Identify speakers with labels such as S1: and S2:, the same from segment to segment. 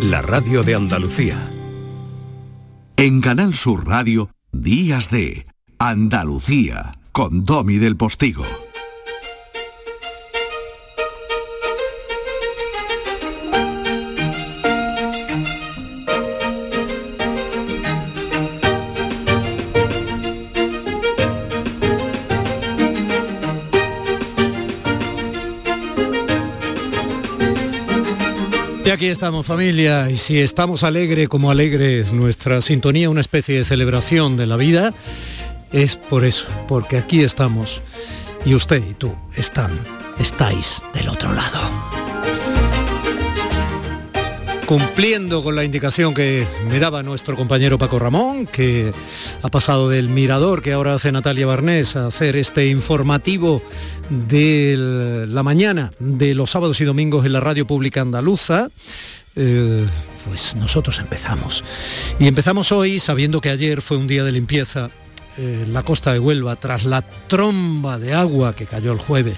S1: la radio de Andalucía.
S2: En Canal Sur Radio, Días de Andalucía, con Domi del Postigo.
S3: Aquí estamos familia, y si estamos alegre como alegre nuestra sintonía, una especie de celebración de la vida, es por eso, porque aquí estamos y usted y tú están, estáis del otro lado. Cumpliendo con la indicación que me daba nuestro compañero Paco Ramón, que ha pasado del mirador que ahora hace Natalia Barnés a hacer este informativo de la mañana de los sábados y domingos en la radio pública andaluza. Eh, pues nosotros empezamos. Y empezamos hoy sabiendo que ayer fue un día de limpieza en la costa de Huelva tras la tromba de agua que cayó el jueves.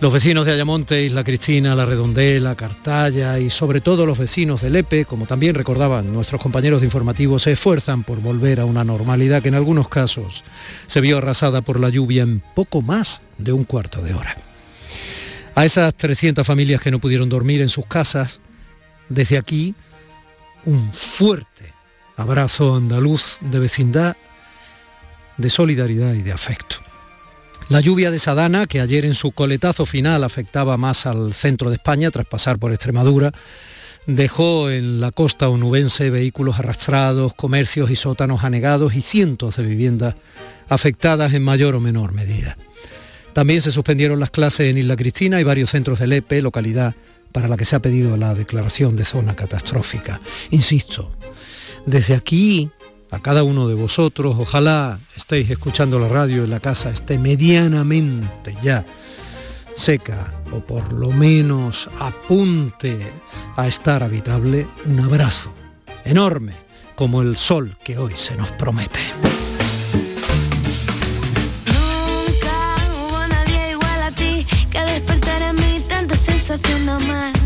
S3: Los vecinos de Ayamonte, Isla Cristina, La Redondela, Cartaya y sobre todo los vecinos de Lepe, como también recordaban nuestros compañeros de informativos, se esfuerzan por volver a una normalidad que en algunos casos se vio arrasada por la lluvia en poco más de un cuarto de hora. A esas 300 familias que no pudieron dormir en sus casas, desde aquí, un fuerte abrazo andaluz de vecindad, de solidaridad y de afecto. La lluvia de Sadana, que ayer en su coletazo final afectaba más al centro de España tras pasar por Extremadura, dejó en la costa onubense vehículos arrastrados, comercios y sótanos anegados y cientos de viviendas afectadas en mayor o menor medida. También se suspendieron las clases en Isla Cristina y varios centros del EPE, localidad para la que se ha pedido la declaración de zona catastrófica. Insisto, desde aquí a cada uno de vosotros. Ojalá estéis escuchando la radio en la casa, esté medianamente ya seca o por lo menos apunte a estar habitable. Un abrazo enorme como el sol que hoy se nos promete.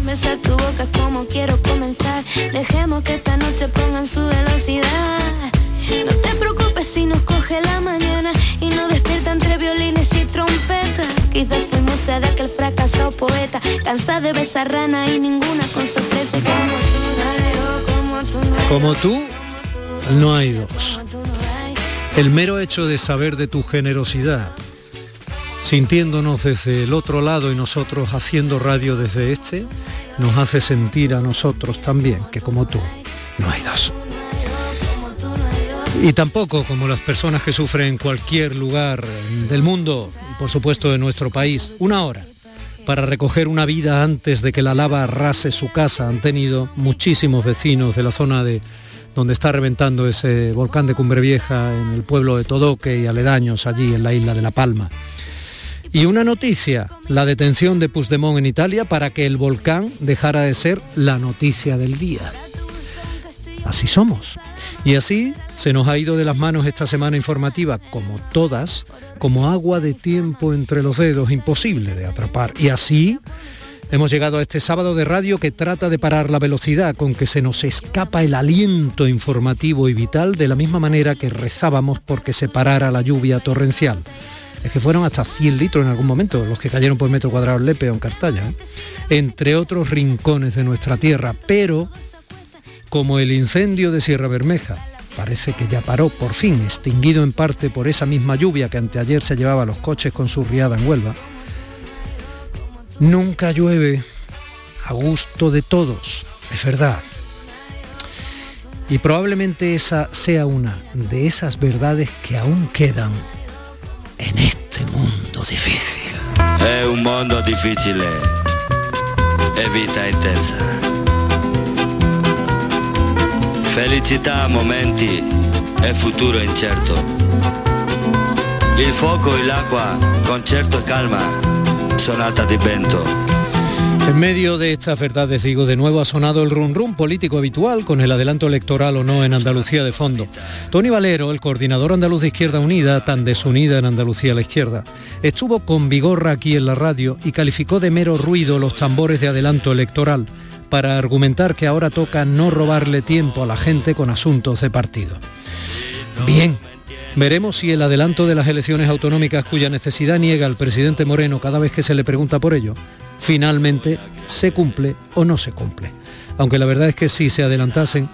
S4: Besar tu boca como quiero comenzar. Dejemos que esta noche pongan su velocidad. Coge la mañana y nos despierta entre violines y trompetas. Quizás fuimos sed aquel fracasado poeta, cansada de besar rana y ninguna con sorpresa como tú, como tú, no hay
S3: Como
S4: dos,
S3: tú, no hay dos.
S4: como tú no hay.
S3: El mero hecho de saber de tu generosidad, sintiéndonos desde el otro lado y nosotros haciendo radio desde este, nos hace sentir a nosotros también que como tú, no hay dos. Y tampoco como las personas que sufren en cualquier lugar del mundo y por supuesto de nuestro país, una hora para recoger una vida antes de que la lava arrase su casa. Han tenido muchísimos vecinos de la zona de donde está reventando ese volcán de Cumbre Vieja en el pueblo de Todoque y aledaños allí en la isla de La Palma. Y una noticia, la detención de Puigdemont en Italia para que el volcán dejara de ser la noticia del día. Así somos. Y así se nos ha ido de las manos esta semana informativa, como todas, como agua de tiempo entre los dedos, imposible de atrapar. Y así hemos llegado a este sábado de radio que trata de parar la velocidad con que se nos escapa el aliento informativo y vital de la misma manera que rezábamos porque se parara la lluvia torrencial. Es que fueron hasta 100 litros en algún momento los que cayeron por metro cuadrado en Lepe o en Cartaya, ¿eh? entre otros rincones de nuestra tierra, pero como el incendio de Sierra Bermeja. Parece que ya paró, por fin, extinguido en parte por esa misma lluvia que anteayer se llevaba los coches con su riada en Huelva. Nunca llueve a gusto de todos, es verdad. Y probablemente esa sea una de esas verdades que aún quedan en este mundo difícil.
S5: È un mondo difficile e vita intensa. Felicità a momenti e futuro incerto. Il fuoco e l'acqua, concerto e calma, sonata di vento.
S3: En medio de estas verdades, digo, de nuevo ha sonado el run run político habitual con el adelanto electoral o no en Andalucía de fondo. Tony Valero, el coordinador andaluz de Izquierda Unida, tan desunida en Andalucía a la izquierda, estuvo con vigorra aquí en la radio y calificó de mero ruido los tambores de adelanto electoral para argumentar que ahora toca no robarle tiempo a la gente con asuntos de partido. Bien, veremos si el adelanto de las elecciones autonómicas cuya necesidad niega el presidente Moreno cada vez que se le pregunta por ello, finalmente se cumple o no se cumple. Aunque la verdad es que si se adelantasen,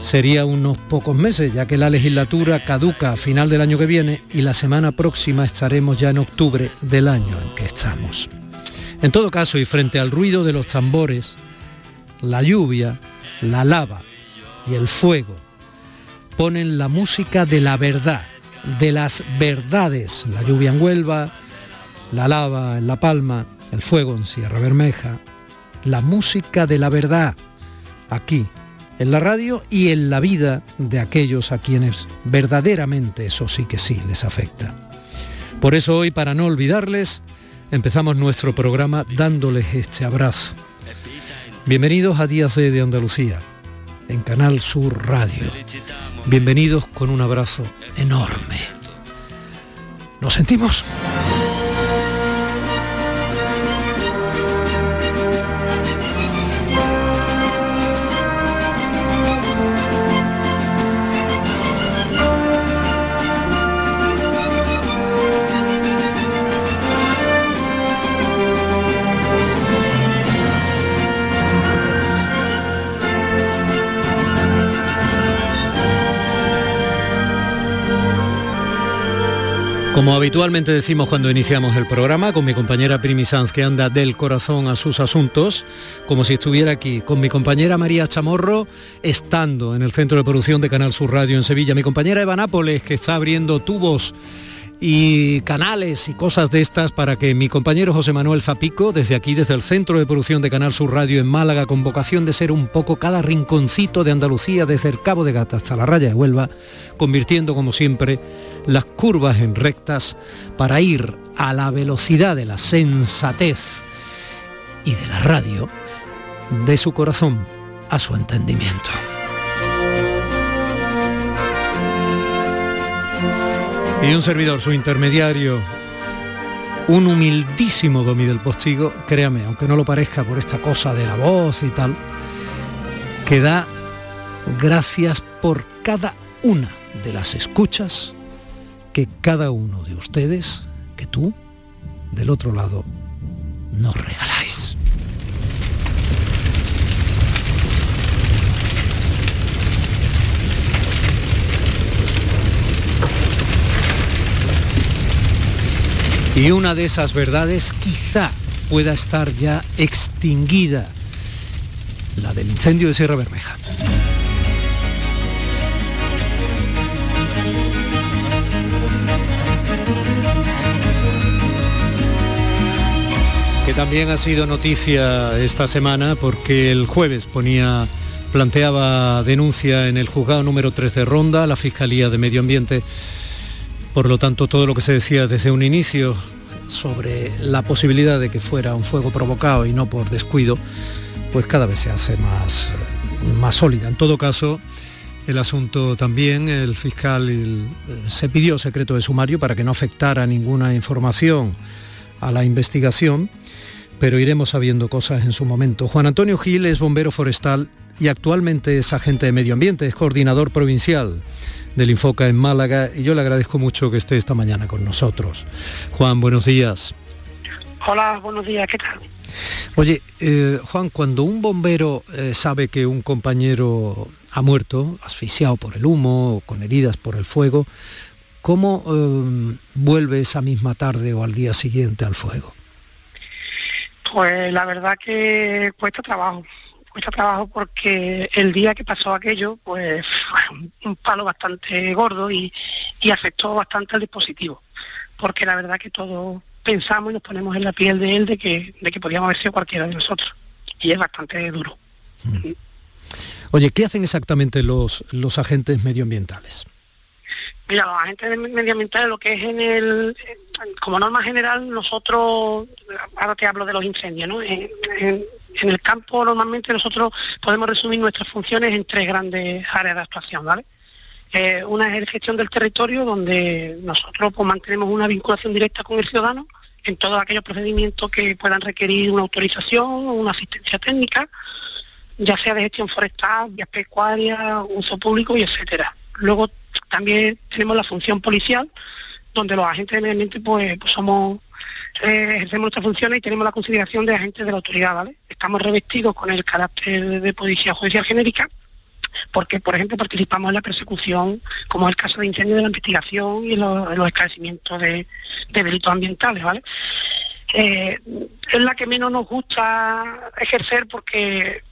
S3: sería unos pocos meses, ya que la legislatura caduca a final del año que viene y la semana próxima estaremos ya en octubre del año en que estamos. En todo caso, y frente al ruido de los tambores, la lluvia, la lava y el fuego ponen la música de la verdad, de las verdades, la lluvia en Huelva, la lava en La Palma, el fuego en Sierra Bermeja, la música de la verdad, aquí en la radio y en la vida de aquellos a quienes verdaderamente eso sí que sí les afecta. Por eso hoy, para no olvidarles, empezamos nuestro programa dándoles este abrazo. Bienvenidos a Días de, de Andalucía, en Canal Sur Radio. Bienvenidos con un abrazo enorme. ¿Nos sentimos? Como habitualmente decimos cuando iniciamos el programa, con mi compañera Primi Sanz, que anda del corazón a sus asuntos, como si estuviera aquí, con mi compañera María Chamorro, estando en el centro de producción de Canal Sur Radio en Sevilla, mi compañera Eva Nápoles, que está abriendo tubos y canales y cosas de estas para que mi compañero José Manuel Zapico, desde aquí, desde el Centro de Producción de Canal Sur Radio en Málaga, con vocación de ser un poco cada rinconcito de Andalucía, desde el Cabo de Gata hasta la raya de Huelva, convirtiendo como siempre las curvas en rectas para ir a la velocidad de la sensatez y de la radio, de su corazón a su entendimiento. Y un servidor, su intermediario, un humildísimo Domi del Postigo, créame, aunque no lo parezca por esta cosa de la voz y tal, que da gracias por cada una de las escuchas que cada uno de ustedes, que tú, del otro lado, nos regaláis. Y una de esas verdades quizá pueda estar ya extinguida, la del incendio de Sierra Bermeja. Que también ha sido noticia esta semana porque el jueves ponía planteaba denuncia en el juzgado número 3 de Ronda, la Fiscalía de Medio Ambiente por lo tanto, todo lo que se decía desde un inicio sobre la posibilidad de que fuera un fuego provocado y no por descuido, pues cada vez se hace más, más sólida. En todo caso, el asunto también, el fiscal se pidió secreto de sumario para que no afectara ninguna información a la investigación, pero iremos sabiendo cosas en su momento. Juan Antonio Gil es bombero forestal y actualmente es agente de medio ambiente, es coordinador provincial del Infoca en Málaga y yo le agradezco mucho que esté esta mañana con nosotros. Juan, buenos días.
S1: Hola, buenos días, ¿qué tal?
S3: Oye, eh, Juan, cuando un bombero eh, sabe que un compañero ha muerto, asfixiado por el humo, con heridas por el fuego, ¿cómo eh, vuelve esa misma tarde o al día siguiente al fuego?
S1: Pues la verdad que cuesta trabajo, cuesta trabajo porque el día que pasó aquello, pues fue un palo bastante gordo y, afectó bastante al dispositivo, porque la verdad que todos pensamos y nos ponemos en la piel de él de que, de que podíamos haber sido cualquiera de nosotros, y es bastante duro. Mm.
S3: Oye, ¿qué hacen exactamente los, los agentes medioambientales?
S1: Mira, los agentes medioambientales, lo que es en el, como norma general, nosotros, ahora te hablo de los incendios, ¿no? en, el campo normalmente nosotros podemos resumir nuestras funciones en tres grandes áreas de actuación, ¿vale? Eh, una es la gestión del territorio, donde nosotros pues, mantenemos una vinculación directa con el ciudadano, en todos aquellos procedimientos que puedan requerir una autorización una asistencia técnica, ya sea de gestión forestal, vías pecuarias, uso público y etcétera. Luego también tenemos la función policial, donde los agentes de medio ambiente pues, pues somos eh, ejercemos nuestras funciones y tenemos la consideración de agentes de la autoridad, ¿vale? Estamos revestidos con el carácter de policía judicial genérica porque, por ejemplo, participamos en la persecución, como es el caso de incendio de la investigación y los, los esclarecimientos de, delitos ambientales, ¿vale? Eh, es la que menos nos gusta ejercer porque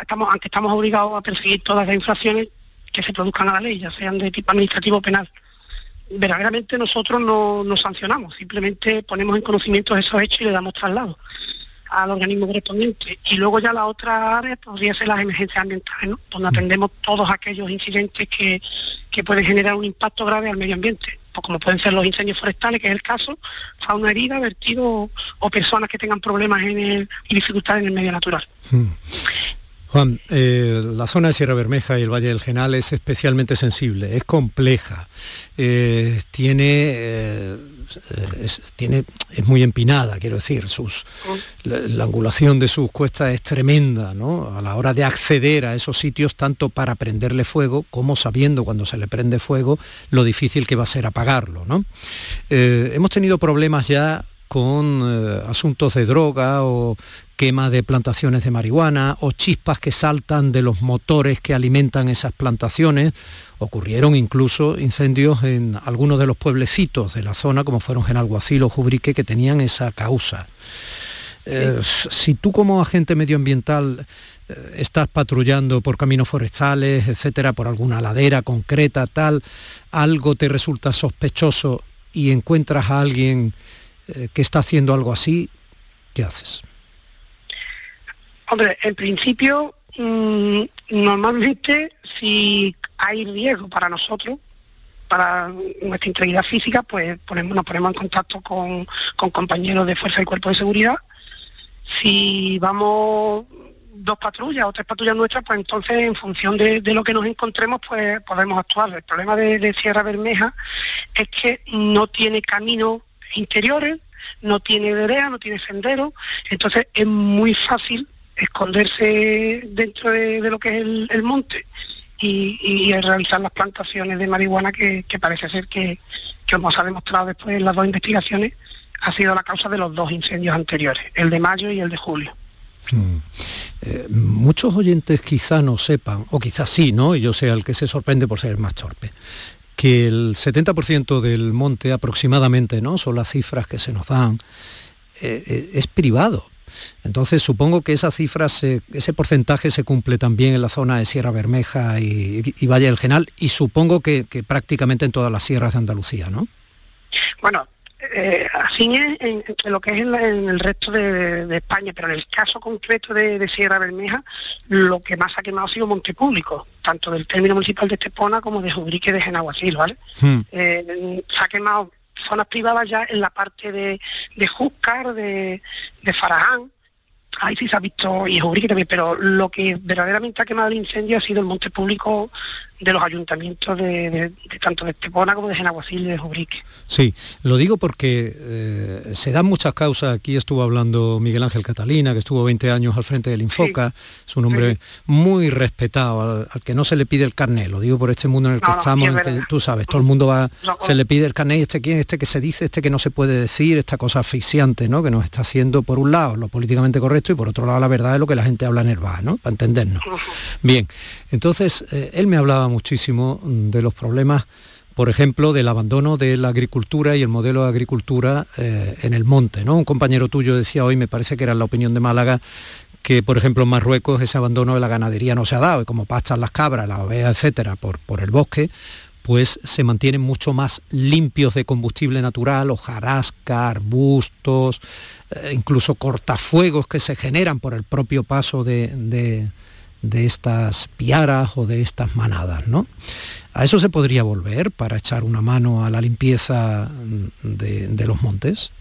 S1: estamos, aunque estamos obligados a perseguir todas las infracciones que se produzcan a la ley, ya sean de tipo administrativo o penal. Verdaderamente nosotros no, no sancionamos, simplemente ponemos en conocimiento esos hechos y le damos traslado al organismo correspondiente. Y luego ya la otra área podría ser las emergencias ambientales, ¿no? donde atendemos todos aquellos incidentes que, que pueden generar un impacto grave al medio ambiente, pues como pueden ser los incendios forestales, que es el caso, fauna herida, vertido o personas que tengan problemas en el, y dificultades en el medio natural. Hmm.
S3: Juan, eh, la zona de Sierra Bermeja y el Valle del Genal es especialmente sensible, es compleja, eh, tiene, eh, es, tiene, es muy empinada, quiero decir, sus, la, angulación de sus cuestas es tremenda, ¿no? A la hora de acceder a esos sitios, tanto para prenderle fuego, como sabiendo cuando se le prende fuego, lo difícil que va a ser apagarlo, ¿no? hemos tenido problemas ya con eh, asuntos de droga o quema de plantaciones de marihuana o chispas que saltan de los motores que alimentan esas plantaciones. Ocurrieron incluso incendios en algunos de los pueblecitos de la zona, como fueron Genalguacil o Jubrique, que tenían esa causa. Eh, si tú como agente medioambiental eh, estás patrullando por caminos forestales, etcétera, por alguna ladera concreta, tal, algo te resulta sospechoso y encuentras a alguien eh, que está haciendo algo así, ¿qué haces?
S1: Hombre, en principio, mm, normalmente si hay riesgo para nosotros, para nuestra integridad física, pues ponemos, nos ponemos en contacto con, compañeros de fuerza y cuerpo de seguridad. Si vamos dos patrullas o tres patrullas nuestras, pues entonces en función de, lo que nos encontremos, pues podemos actuar. El problema de, de Sierra Bermeja es que no tiene camino interiores, no tiene vereda, no tiene sendero, entonces es muy fácil esconderse dentro de, lo que es el, monte y, realizar las plantaciones de marihuana que, parece ser que, como se ha demostrado después en las dos investigaciones, ha sido la causa de los dos incendios anteriores, el de mayo y el de julio. Hmm.
S3: Eh, muchos oyentes quizá no sepan, o quizás sí, ¿no? Y yo sea el que se sorprende por ser más torpe que el 70% del monte aproximadamente, ¿no? Son las cifras que se nos dan, eh, eh, es privado. Entonces supongo que esa cifra, ese porcentaje se cumple también en la zona de Sierra Bermeja y, Valle del Genal y supongo que, que, prácticamente en todas las sierras de Andalucía, ¿no?
S1: Bueno, eh, así es en, lo que es en, el resto de, España, pero en el caso concreto de, Sierra Bermeja, lo que más ha quemado ha sido monte público, tanto del término municipal de Estepona como de Jubrique de Genaguacil, ¿vale? Hmm. Eh, se ha quemado zonas privadas ya en la parte de, de Júcar, de, de Faraján, ahí sí se ha visto, y Jubrique también, pero lo que verdaderamente ha quemado el incendio ha sido el monte público de los ayuntamientos de, tanto de Estepona como de Genaguacil y de Jubrique.
S3: Sí, lo digo porque eh, se dan muchas causas, aquí estuvo hablando Miguel Ángel Catalina, que estuvo 20 años al frente del Infoca, es un hombre muy respetado, al, que no se le pide el carnet, lo digo por este mundo en el que estamos, tú sabes, todo el mundo va, se le pide el carnet, este quién, este que se dice, este que no se puede decir, esta cosa asfixiante, ¿no? Que nos está haciendo por un lado lo políticamente correcto y por otro lado la verdad es lo que la gente habla en el bar, ¿no? Para entendernos. Bien, entonces eh, él me hablaba muchísimo de los problemas, por ejemplo, del abandono de la agricultura y el modelo de agricultura eh, en el monte. ¿no? Un compañero tuyo decía hoy, me parece que era la opinión de Málaga, que por ejemplo en Marruecos ese abandono de la ganadería no se ha dado, y como pastan las cabras, las ovejas, etcétera, por, por el bosque, pues se mantienen mucho más limpios de combustible natural, hojarasca, arbustos, eh, incluso cortafuegos que se generan por el propio paso de estas piaras o de estas manadas, ¿no? ¿A eso se podría volver para echar una mano a la limpieza de, los montes?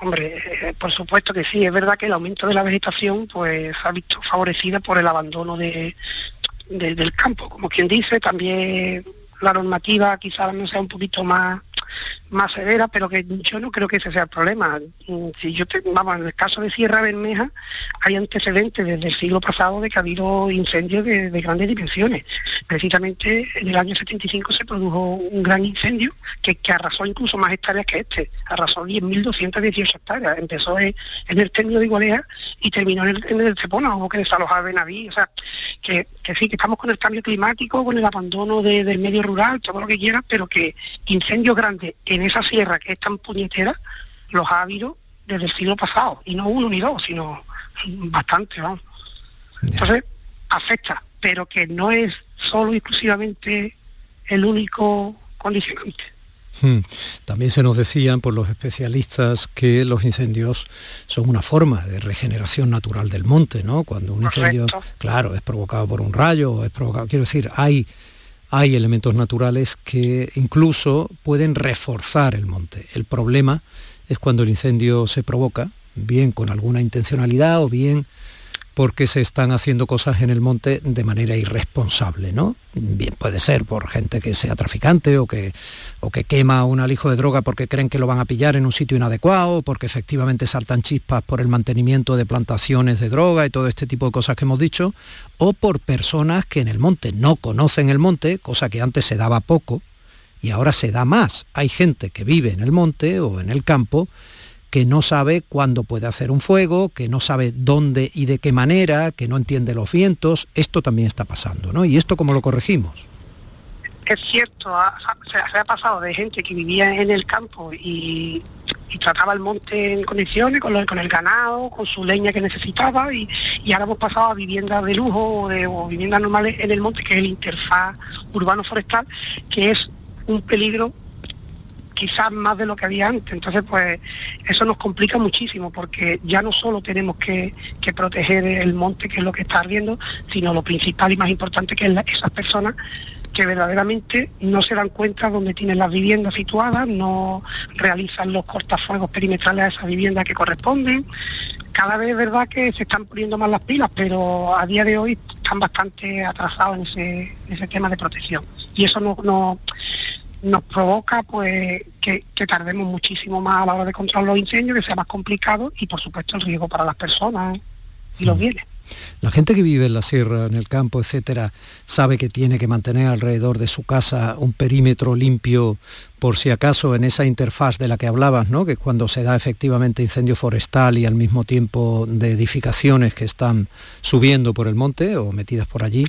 S1: Hombre, eh, por supuesto que sí. Es verdad que el aumento de la vegetación pues ha visto favorecida por el abandono de, del campo. Como quien dice, también la normativa quizás no sea un poquito más más severa, pero que yo no creo que ese sea el problema. Mm, si yo te, vamos, en el caso de Sierra Bermeja hay antecedentes desde el siglo pasado de que ha habido incendios de, grandes dimensiones. Precisamente en el año 75 se produjo un gran incendio que, arrasó incluso más hectáreas que este, arrasó 10.218 hectáreas. Empezó en, el término de Igualea y terminó en el, el Cepona, hubo que desalojar Benaví. O sea, que, que sí, que estamos con el cambio climático, con el abandono del medio rural, todo lo que quieras, pero que incendios grandes en esa sierra que es tan puñetera, los ha habido desde el siglo pasado, y no uno ni dos, sino bastante, vamos. Entonces, afecta, pero que no es solo exclusivamente el único condicionante.
S3: Hmm. También se nos decían por los especialistas que los incendios son una forma de regeneración natural del monte, ¿no? Cuando un incendio, claro, es provocado por un rayo, es provocado, quiero decir, hay hay elementos naturales que incluso pueden reforzar el monte. El problema es cuando el incendio se provoca, bien con alguna intencionalidad o bien porque se están haciendo cosas en el monte de manera irresponsable, ¿no? Bien, puede ser por gente que sea traficante o que, o que quema un alijo de droga porque creen que lo van a pillar en un sitio inadecuado, porque efectivamente saltan chispas por el mantenimiento de plantaciones de droga y todo este tipo de cosas que hemos dicho, o por personas que en el monte no conocen el monte, cosa que antes se daba poco y ahora se da más. Hay gente que vive en el monte o en el campo que no sabe cuándo puede hacer un fuego, que no sabe dónde y de qué manera, que no entiende los vientos. Esto también está pasando, ¿no? ¿Y esto cómo lo corregimos?
S1: Es cierto, se, ha pasado de gente que vivía en el campo y, trataba el monte en condiciones, con, con, el ganado, con su leña que necesitaba, y, ahora hemos pasado a viviendas de lujo o, o viviendas normales en el monte, que es el interfaz urbano-forestal, que es un peligro quizás más de lo que había antes. Entonces, pues eso nos complica muchísimo porque ya no solo tenemos que, proteger el monte, que es lo que está ardiendo, sino lo principal y más importante que es esas personas que verdaderamente no se dan cuenta dónde tienen las viviendas situadas, no realizan los cortafuegos perimetrales a esas viviendas que corresponden. Cada vez es verdad que se están poniendo más las pilas, pero a día de hoy están bastante atrasados en ese, tema de protección. Y eso no, nos provoca pues que, tardemos muchísimo más a la hora de controlar los incendios, que sea más complicado y por supuesto el riesgo para las personas y los bienes.
S3: La gente que vive en la sierra, en el campo, etcétera, sabe que tiene que mantener alrededor de su casa un perímetro limpio por si acaso en esa interfaz de la que hablabas, ¿no? que cuando se da efectivamente incendio forestal y al mismo tiempo de edificaciones que están subiendo por el monte o metidas por allí,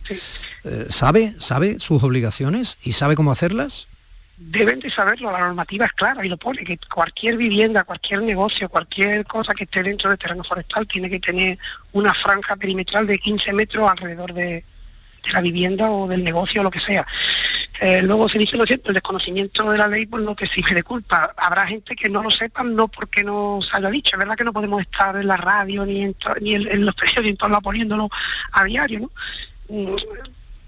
S3: eh, ¿sabe, ¿sabe sus obligaciones y sabe cómo hacerlas?
S1: Deben de saberlo, la normativa es clara y lo pone, que cualquier vivienda, cualquier negocio, cualquier cosa que esté dentro del terreno forestal tiene que tener una franja perimetral de 15 metros alrededor de, la vivienda o del negocio o lo que sea. Eh, luego se dice, lo cierto, el desconocimiento de la ley por lo que exige de culpa. Habrá gente que no lo sepa, no porque no se haya dicho. Es verdad que no podemos estar en la radio ni en, ni en, los periódicos poniéndolo a diario, ¿no? Mm,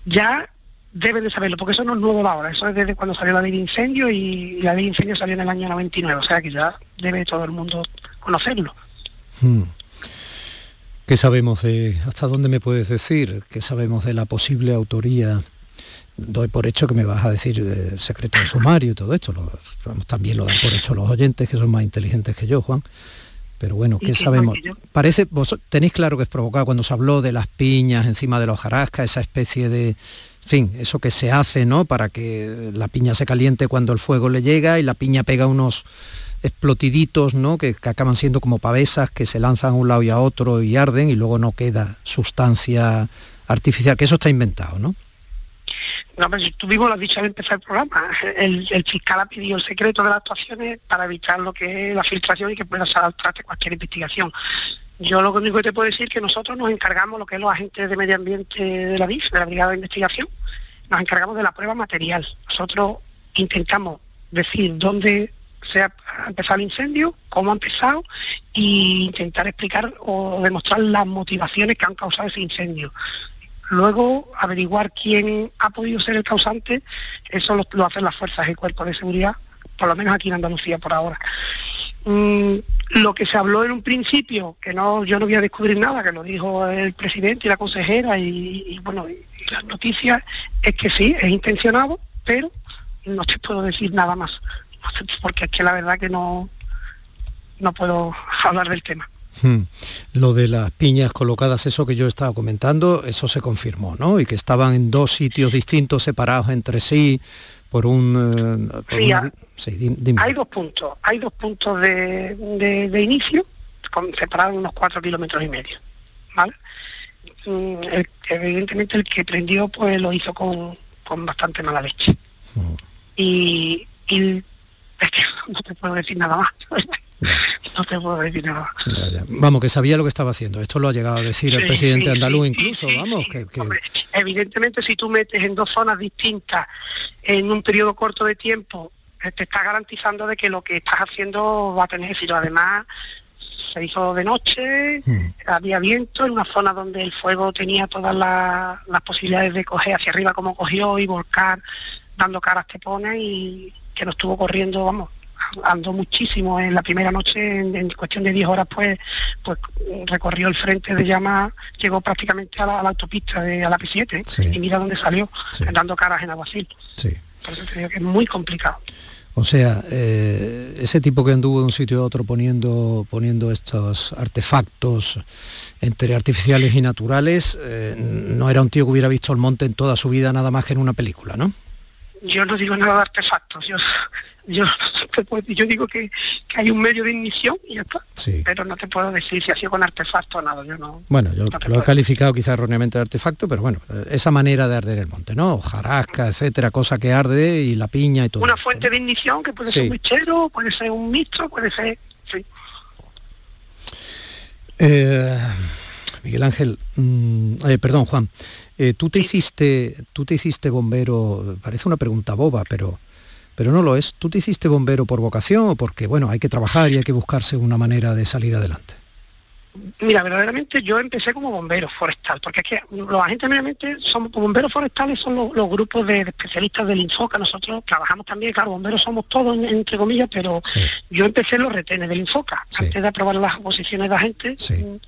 S1: ya deben de saberlo, porque eso no es nuevo ahora, eso es desde cuando salió la ley de incendio y la ley de incendio salió en el año 99, o sea que ya debe todo el mundo conocerlo. Hmm.
S3: ¿Qué sabemos de, hasta dónde me puedes decir? ¿Qué sabemos de la posible autoría? Doy por hecho que me vas a decir eh, secreto de sumario y todo esto, también lo dan por hecho los oyentes que son más inteligentes que yo, Juan. Pero bueno, ¿qué sabemos? Parece, vos tenéis claro que es provocado cuando se habló de las piñas encima de los jarascas, esa especie de, fin, eso que se hace, ¿no? Para que la piña se caliente cuando el fuego le llega y la piña pega unos explotiditos, ¿no? Que, acaban siendo como pavesas que se lanzan a un lado y a otro y arden y luego no queda sustancia artificial, que eso está inventado, ¿no?
S1: No, pero tú mismo lo has dicho al empezar el programa, el, fiscal ha pedido el secreto de las actuaciones para evitar lo que es la filtración y que pueda salir al traste cualquier investigación. Yo lo único que te puedo decir es que nosotros nos encargamos, lo que es los agentes de medio ambiente de la BIF, de la Brigada de Investigación, nos encargamos de la prueba material. Nosotros intentamos decir dónde se ha empezado el incendio, cómo ha empezado e intentar explicar o demostrar las motivaciones que han causado ese incendio. Luego, averiguar quién ha podido ser el causante, eso lo, hacen las fuerzas y cuerpos de seguridad, por lo menos aquí en Andalucía por ahora. Mm, lo que se habló en un principio, que no yo no voy a descubrir nada, que lo dijo el presidente y la consejera y, bueno, y, las noticias, es que sí, es intencionado, pero no te puedo decir nada más. porque es que la verdad que no, no puedo hablar del tema.
S3: Hmm. Lo de las piñas colocadas, eso que yo estaba comentando, eso se confirmó, ¿no? Y que estaban en dos sitios distintos, separados entre sí por un...
S1: Eh, sí, hay dos puntos, hay dos puntos de, de, inicio, con, separados unos cuatro kilómetros y medio, ¿vale? Mm, evidentemente el que prendió pues lo hizo con, con bastante mala leche. Hmm. Y, y es que no te puedo decir nada más. no te puedo decir nada.
S3: Vamos, que sabía lo que estaba haciendo. Esto lo ha llegado a decir el presidente andaluz incluso, vamos. Que,
S1: evidentemente si tú metes en dos zonas distintas en un periodo corto de tiempo, eh, te está garantizando de que lo que estás haciendo va a tener éxito. Además, se hizo de noche, hmm. había viento en una zona donde el fuego tenía todas las posibilidades de coger hacia arriba como cogió y volcar dando caras que pone y que nos estuvo corriendo, vamos, andó muchísimo en la primera noche, en, cuestión de 10 horas, pues, pues recorrió el frente de llama, llegó prácticamente a la, autopista de a la P7 y mira dónde salió, dando caras en Aguacil. Sí. Por eso te digo que es muy complicado.
S3: O sea, eh, ese tipo que anduvo de un sitio a otro poniendo, poniendo estos artefactos entre artificiales y naturales, eh, no era un tío que hubiera visto el monte en toda su vida nada más que en una película, ¿no?
S1: Yo no digo nada de artefactos, yo yo yo digo que, hay un medio de ignición y ya está. Pero no te puedo decir si ha sido con artefacto o nada yo no
S3: bueno yo lo he calificado quizá erróneamente de artefacto pero bueno esa manera de arder el monte no jarasca etcétera cosa que arde y la piña y todo
S1: una fuente de ignición que puede ser un mechero puede ser un mixto puede ser sí.
S3: Eh, Miguel Ángel, mm, eh, perdón Juan, eh, tú te hiciste, tú te hiciste bombero, parece una pregunta boba, pero pero no lo es. ¿Tú te hiciste bombero por vocación o porque, bueno, hay que trabajar y hay que buscarse una manera de salir adelante?
S1: Mira, verdaderamente yo empecé como bombero forestal, porque es que los agentes mediamente somos bomberos forestales son los, grupos de, especialistas del Infoca, nosotros trabajamos también, claro, bomberos somos todos entre comillas, pero yo empecé en los retenes del Infoca, antes de aprobar las oposiciones de agentes, eh,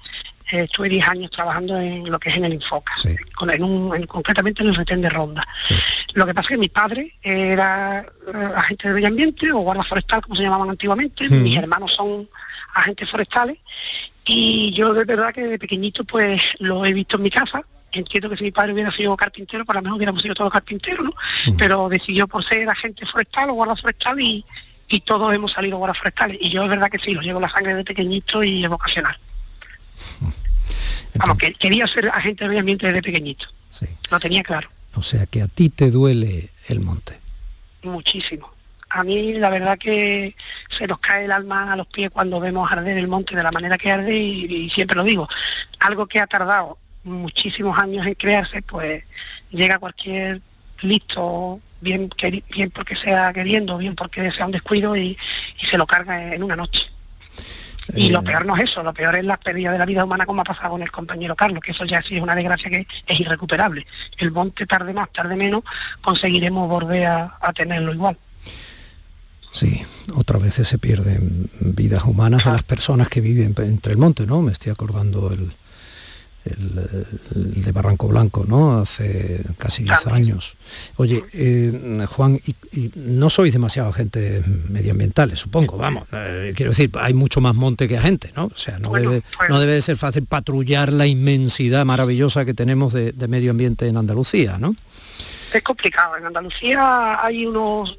S1: estuve 10 años trabajando en lo que es en el Infoca, con, en concretamente en el retén de Ronda. Lo que pasa es que mi padre era eh, agente de medio ambiente o guarda forestal, como se llamaban antiguamente, mis hermanos son agentes forestales y yo de verdad que de pequeñito pues lo he visto en mi casa. Entiendo que si mi padre hubiera sido carpintero, por lo menos hubiéramos sido todos carpinteros, ¿no? Pero decidió por ser agente forestal o guarda forestal y, y todos hemos salido guardas forestales. Y yo es verdad que sí, lo llevo la sangre de pequeñito y es vocacional. Vamos, que quería ser agente de medio ambiente desde pequeñito. Sí. Lo tenía claro.
S3: O sea que a ti te duele el monte.
S1: Muchísimo. A mí la verdad que se nos cae el alma a los pies cuando vemos arder el monte de la manera que arde y, siempre lo digo, algo que ha tardado muchísimos años en crearse, pues llega cualquier listo, bien, bien porque sea queriendo, bien porque sea un descuido y se lo carga en una noche. Y lo eh, peor no es eso, lo peor es la pérdida de la vida humana como ha pasado con el compañero Carlos, que eso ya sí es una desgracia que es irrecuperable. El monte tarde más, tarde menos, conseguiremos volver a, tenerlo igual.
S3: Sí, otras veces se pierden vidas humanas de las personas que viven entre el monte, ¿no? Me estoy acordando el, el, de Barranco Blanco, ¿no? Hace casi 10 años. Oye, eh, Juan, y, no sois demasiado gente medioambientales, supongo, vamos. Eh, quiero decir, hay mucho más monte que gente, ¿no? O sea, no, debe, pues no debe de ser fácil patrullar la inmensidad maravillosa que tenemos de medio ambiente en Andalucía, ¿no?
S1: Es complicado. En Andalucía hay unos,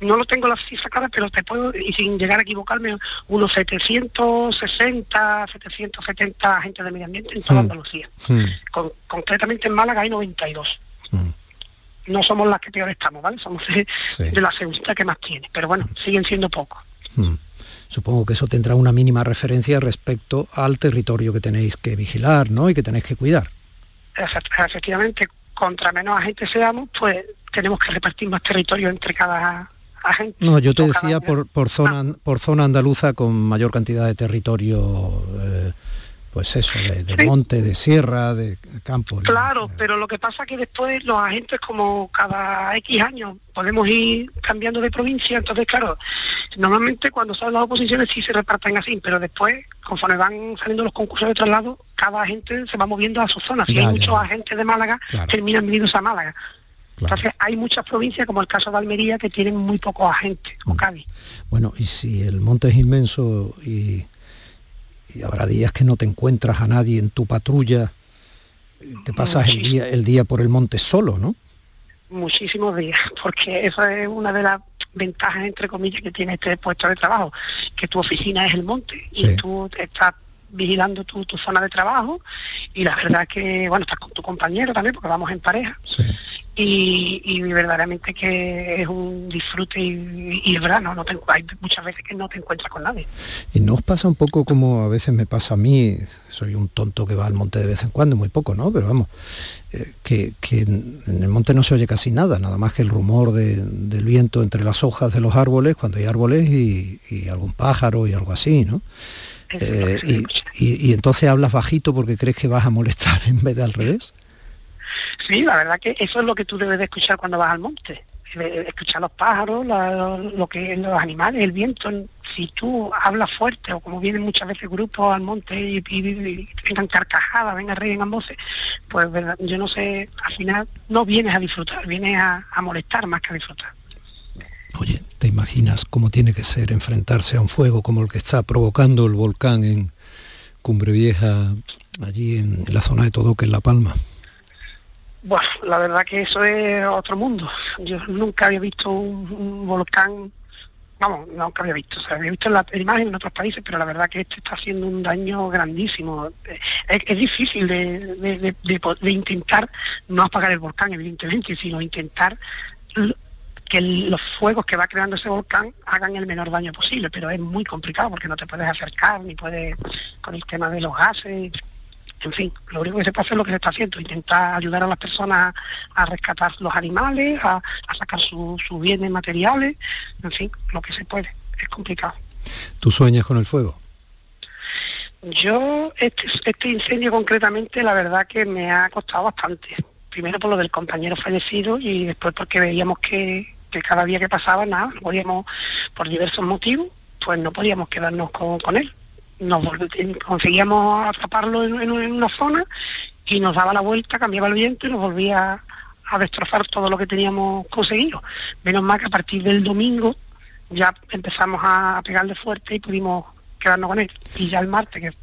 S1: no lo tengo la cifra clara, pero te puedo, y sin llegar a equivocarme, unos 760, 770 agentes de medio ambiente en toda Andalucía. concretamente en Málaga hay 92. No somos las que peor estamos, ¿vale? Somos de, la segunda que más tiene, pero bueno, siguen siendo pocos.
S3: Supongo que eso tendrá una mínima referencia respecto al territorio que tenéis que vigilar, ¿no? Y que tenéis que cuidar.
S1: Efectivamente, contra menos agentes seamos, pues tenemos que repartir más territorio entre cada agente.
S3: No, yo te decía por, por, zona, ah. por zona andaluza con mayor cantidad de territorio. Eh, pues eso, de, monte, de sierra, de campo.
S1: Claro, pero lo que pasa es que después los agentes como cada X años podemos ir cambiando de provincia, entonces claro, normalmente cuando salen las oposiciones sí se reparten así, pero después, conforme van saliendo los concursos de traslado, cada agente se va moviendo a su zona. Si hay muchos agentes de Málaga, terminan viniendo a Málaga. Entonces hay muchas provincias, como el caso de Almería, que tienen muy pocos agentes, o mm. Cádiz.
S3: Bueno, y si el monte es inmenso y, habrá días que no te encuentras a nadie en tu patrulla, te pasas el día, el día por el monte solo, ¿no?
S1: Muchísimos días, porque eso es una de las ventajas, entre comillas, que tiene este puesto de trabajo, que tu oficina es el monte y tú estás vigilando tu, zona de trabajo y la verdad que, bueno, estás con tu compañero también porque vamos en pareja y, verdaderamente que es un disfrute y, y verdad, no, no hay muchas veces que no te encuentras con nadie.
S3: ¿Y no os pasa un poco como a veces me pasa a mí? Soy un tonto que va al monte de vez en cuando, muy poco, ¿no? Pero vamos, eh, que, en el monte no se oye casi nada, nada más que el rumor del viento entre las hojas de los árboles, cuando hay árboles y, y algún pájaro y algo así, ¿no? Eh, y, entonces hablas bajito porque crees que vas a molestar en vez de al revés.
S1: Sí, la verdad que eso es lo que tú debes de escuchar cuando vas al monte. Escuchar los pájaros, lo que los animales, el viento. Si tú hablas fuerte o como vienen muchas veces grupos al monte y, vengan carcajadas, vengan reír en voces, pues yo no sé, al final no vienes a disfrutar, vienes a molestar más que a disfrutar.
S3: Oye, ¿te imaginas cómo tiene que ser enfrentarse a un fuego como el que está provocando el volcán en Cumbre Vieja, allí en la zona de Todoque, en La Palma?
S1: Bueno, la verdad que eso es otro mundo. Yo nunca había visto un, volcán, vamos, nunca había visto, o sea, había visto la imagen en otros países, pero la verdad que este está haciendo un daño grandísimo. Es, difícil de, intentar no apagar el volcán, evidentemente, sino intentar que los fuegos que va creando ese volcán hagan el menor daño posible, pero es muy complicado porque no te puedes acercar ni puedes con el tema de los gases. En fin, lo único que se puede hacer es lo que se está haciendo, intentar ayudar a las personas a rescatar los animales, a, sacar sus bienes materiales, en fin, lo que se puede. Es complicado.
S3: ¿Tú sueñas con el fuego?
S1: Yo, este, este incendio concretamente, la verdad que me ha costado bastante. Primero por lo del compañero fallecido y después porque veíamos que, que cada día que pasaba, nada, podíamos, por diversos motivos, pues no podíamos quedarnos con, él. Nos conseguíamos atraparlo en, una zona y nos daba la vuelta, cambiaba el viento y nos volvía a destrozar todo lo que teníamos conseguido. Menos mal que a partir del domingo ya empezamos a pegarle fuerte y pudimos quedarnos con él. Y ya el martes,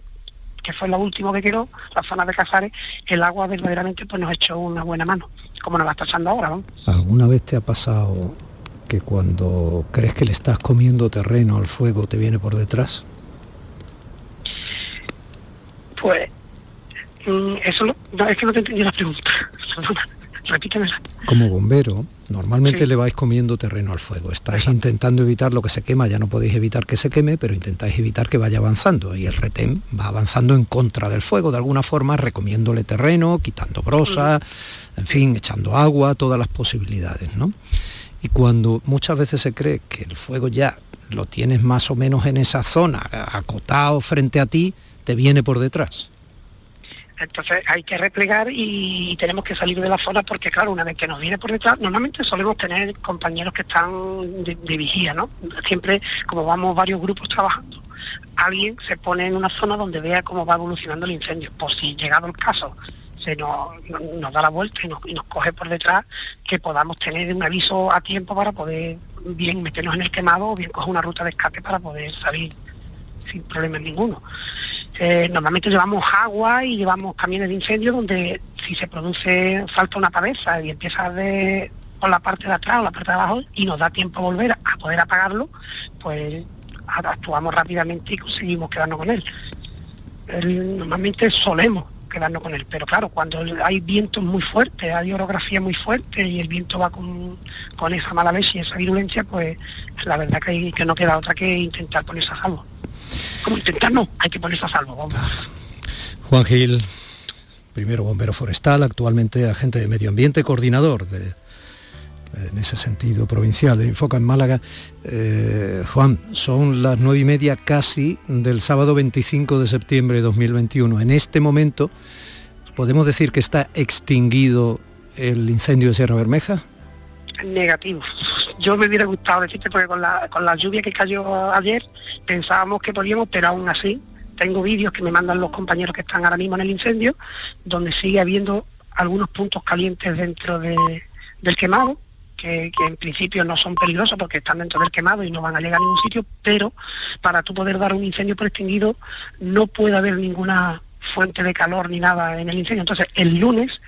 S1: que fue lo último que quedó, la zona de Casares, el agua verdaderamente pues nos echó una buena mano como nos va pasando ahora.
S3: ¿Alguna vez te ha pasado que cuando crees que le estás comiendo terreno al fuego te viene por detrás?
S1: Pues mm, eso no, es que no te entendí la pregunta. Repítemela.
S3: Como bombero, normalmente le vais comiendo terreno al fuego. Estáis intentando evitar lo que se quema, ya no podéis evitar que se queme, pero intentáis evitar que vaya avanzando. Y el retén va avanzando en contra del fuego, de alguna forma recomiéndole terreno, quitando brosa, en fin, echando agua, todas las posibilidades, ¿no? Y cuando muchas veces se cree que el fuego ya lo tienes más o menos en esa zona, acotado frente a ti, te viene por detrás.
S1: Entonces hay que replegar y tenemos que salir de la zona porque, claro, una vez que nos viene por detrás, normalmente solemos tener compañeros que están de, vigía, ¿no? Siempre, como vamos varios grupos trabajando, alguien se pone en una zona donde vea cómo va evolucionando el incendio. Por si llegado el caso se nos, da la vuelta y nos, y nos coge por detrás, que podamos tener un aviso a tiempo para poder bien meternos en el quemado o bien coger una ruta de escape para poder salir sin problemas ninguno. Eh, normalmente llevamos agua y llevamos camiones de incendio donde si se produce falta una cabeza y empieza de por la parte de atrás o la parte de abajo y nos da tiempo a volver a poder apagarlo, pues actuamos rápidamente y conseguimos quedarnos con él. normalmente solemos quedarnos con él, pero claro, cuando hay vientos muy fuertes, hay orografía muy fuerte y el viento va con, con esa mala leche y esa virulencia, pues la verdad que, hay, que no queda otra que intentar ponerse a salvo como intentar no, hay que ponerse a salvo.
S3: Juan Gil, primero bombero forestal, actualmente agente de medio ambiente, coordinador de, en ese sentido provincial de Infoca en Málaga. Eh, Juan, son las nueve y media casi del sábado 25 de septiembre de 2021. En este momento, ¿podemos decir que está extinguido el incendio de Sierra Bermeja?
S1: Negativo. Yo me hubiera gustado decirte porque con la, con la lluvia que cayó ayer pensábamos que podíamos, pero aún así tengo vídeos que me mandan los compañeros que están ahora mismo en el incendio, donde sigue habiendo algunos puntos calientes dentro de, del quemado, que, en principio no son peligrosos porque están dentro del quemado y no van a llegar a ningún sitio, pero para tú poder dar un incendio por extinguido no puede haber ninguna fuente de calor ni nada en el incendio. Entonces el lunes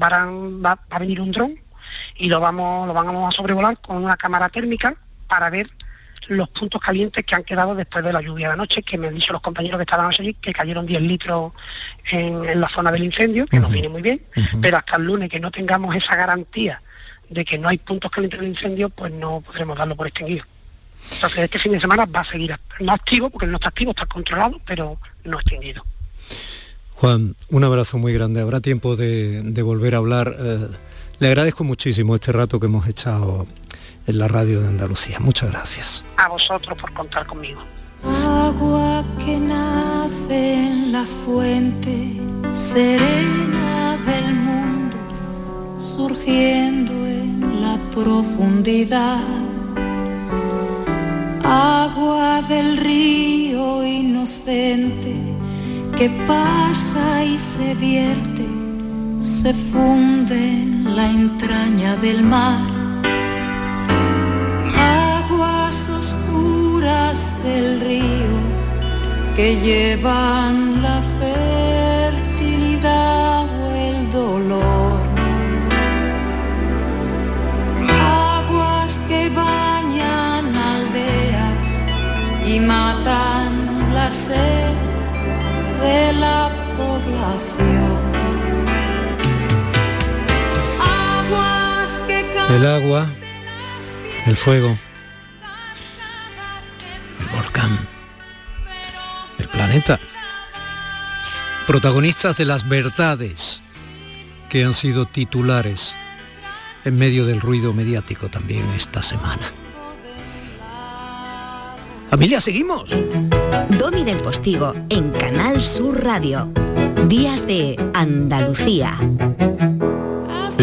S1: va, a venir un dron y lo vamos, lo vamos a sobrevolar con una cámara térmica para ver los puntos calientes que han quedado después de la lluvia de anoche, que me han dicho los compañeros que estaban allí, que cayeron 10 litros en, la zona del incendio, que nos viene muy bien, pero hasta el lunes que no tengamos esa garantía de que no hay puntos calientes del incendio, pues no podremos darlo por extinguido. Entonces este fin de semana va a seguir no activo, porque no está activo, está controlado, pero no extinguido.
S3: Juan, un abrazo muy grande. Habrá tiempo de, volver a hablar. Eh, le agradezco muchísimo este rato que hemos echado en la radio de Andalucía. Muchas gracias.
S1: A vosotros por contar conmigo.
S6: Agua que nace en la fuente serena del mundo, surgiendo en la profundidad. Agua del río inocente que pasa y se vierte, se funde en la entraña del mar del río que llevan la fertilidad o el dolor. Aguas que bañan aldeas y matan la sed de la población.
S3: El agua, el fuego volcán del planeta. Protagonistas de las verdades que han sido titulares en medio del ruido mediático también esta semana. Familia, seguimos.
S7: Domi del Postigo en Canal Sur Radio. Días de Andalucía.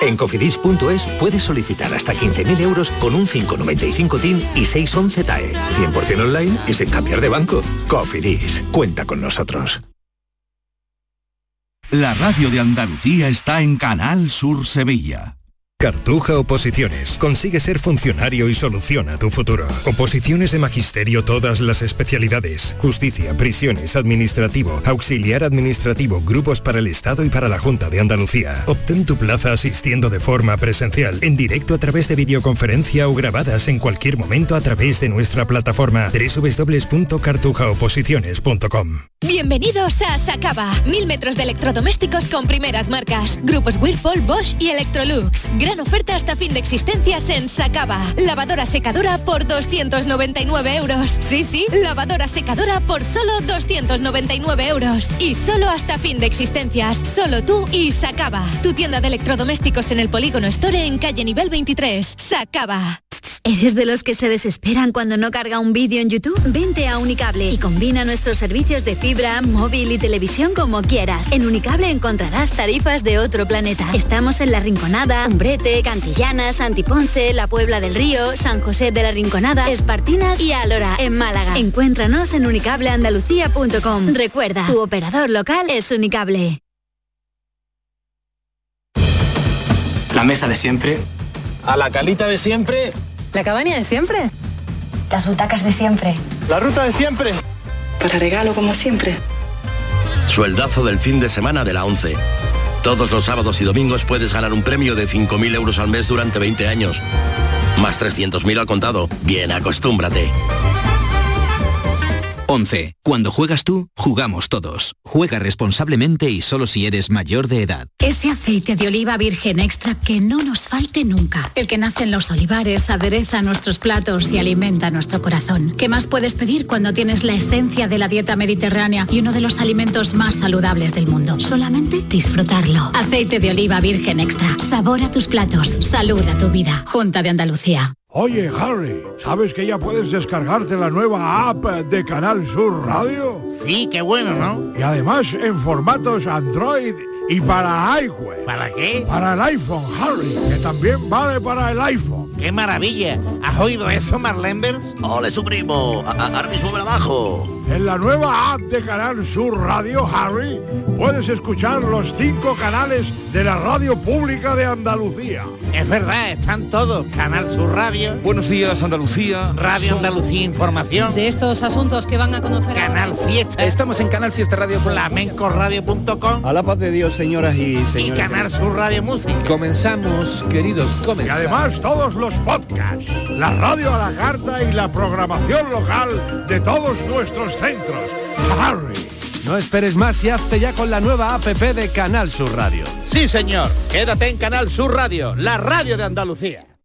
S8: En cofidis.es puedes solicitar hasta 15.000 euros con un 595 TIN y 611 TAE. 100% online y sin cambiar de banco. Cofidis, cuenta con nosotros.
S2: La radio de Andalucía está en Canal Sur Sevilla.
S9: Cartuja Oposiciones. Consigue ser funcionario y soluciona tu futuro. Oposiciones de magisterio, todas las especialidades. Justicia, prisiones, administrativo, auxiliar administrativo, grupos para el Estado y para la Junta de Andalucía. Obtén tu plaza asistiendo de forma presencial, en directo a través de videoconferencia o grabadas en cualquier momento a través de nuestra plataforma www.cartujaoposiciones.com.
S10: Bienvenidos a Sacaba. Mil metros de electrodomésticos con primeras marcas. Grupos Whirlpool, Bosch y Electrolux oferta hasta fin de existencias en Sacaba. Lavadora secadora por 299 euros. Sí, sí, lavadora secadora por solo 299 euros. Y solo hasta fin de existencias. Solo tú y Sacaba. Tu tienda de electrodomésticos en el Polígono Store en calle nivel 23. Sacaba.
S7: ¿Eres de los que se desesperan cuando no carga un vídeo en YouTube? Vente a Unicable y combina nuestros servicios de fibra, móvil y televisión como quieras. En Unicable encontrarás tarifas de otro planeta. Estamos en La Rinconada, Umbrete, Cantillana, Santiponce, La Puebla del Río, San José de la Rinconada, Espartinas y Alora, en Málaga. Encuéntranos en unicableandalucía.com. Recuerda, tu operador local es Unicable.
S11: La mesa de siempre. A la calita de siempre.
S12: La cabaña de siempre.
S13: Las butacas de siempre.
S11: La ruta de siempre.
S14: Para regalo como siempre.
S15: Sueldazo del fin de semana de la 11. Todos los sábados y domingos puedes ganar un premio de 5.000 euros al mes durante 20 años. Más 300.000 al contado. Bien, acostúmbrate.
S12: 11. Cuando juegas tú, jugamos todos. Juega responsablemente y solo si eres mayor de edad.
S10: Ese aceite de oliva virgen extra que no nos falte nunca. El que nace en los olivares, adereza nuestros platos y alimenta nuestro corazón. ¿Qué más puedes pedir cuando tienes la esencia de la dieta mediterránea y uno de los alimentos más saludables del mundo? Solamente disfrutarlo. Aceite de oliva virgen extra. Sabor a tus platos. Salud a tu vida. Junta de Andalucía.
S16: Oye, Harry, ¿sabes que ya puedes descargarte la nueva app de Canal Sur Radio?
S17: Sí, qué bueno, ¿no?
S16: Y además en formatos Android y para iWeb.
S17: ¿Para qué?
S16: Para el iPhone, Harry, que también vale para el iPhone.
S17: ¡Qué maravilla! ¿Has oído eso, Marlenbers?
S15: ¡Ole, su primo! Ahora mismo me la bajo.
S16: En la nueva app de Canal Sur Radio, Harry, puedes escuchar los cinco canales de la radio pública de Andalucía.
S17: Es verdad, están todos. Canal Sur Radio.
S18: Buenos días, Andalucía.
S17: Radio Andalucía Información.
S19: De estos asuntos que van a conocer
S17: Canal Fiesta.
S18: Estamos en Canal Fiesta Radio.
S17: Flamencoradio.com
S20: A la paz de Dios, señoras y
S17: y
S20: señores.
S17: Canal Sur Radio Música.
S18: Comenzamos, queridos,
S16: Y
S18: comenzamos.
S16: además todos los podcasts, la radio a la carta y la programación local de todos nuestros centros. Harry.
S21: No esperes más y hazte ya con la nueva APP de Canal Sur Radio.
S17: Sí, señor. Quédate en Canal Sur Radio, la radio de Andalucía.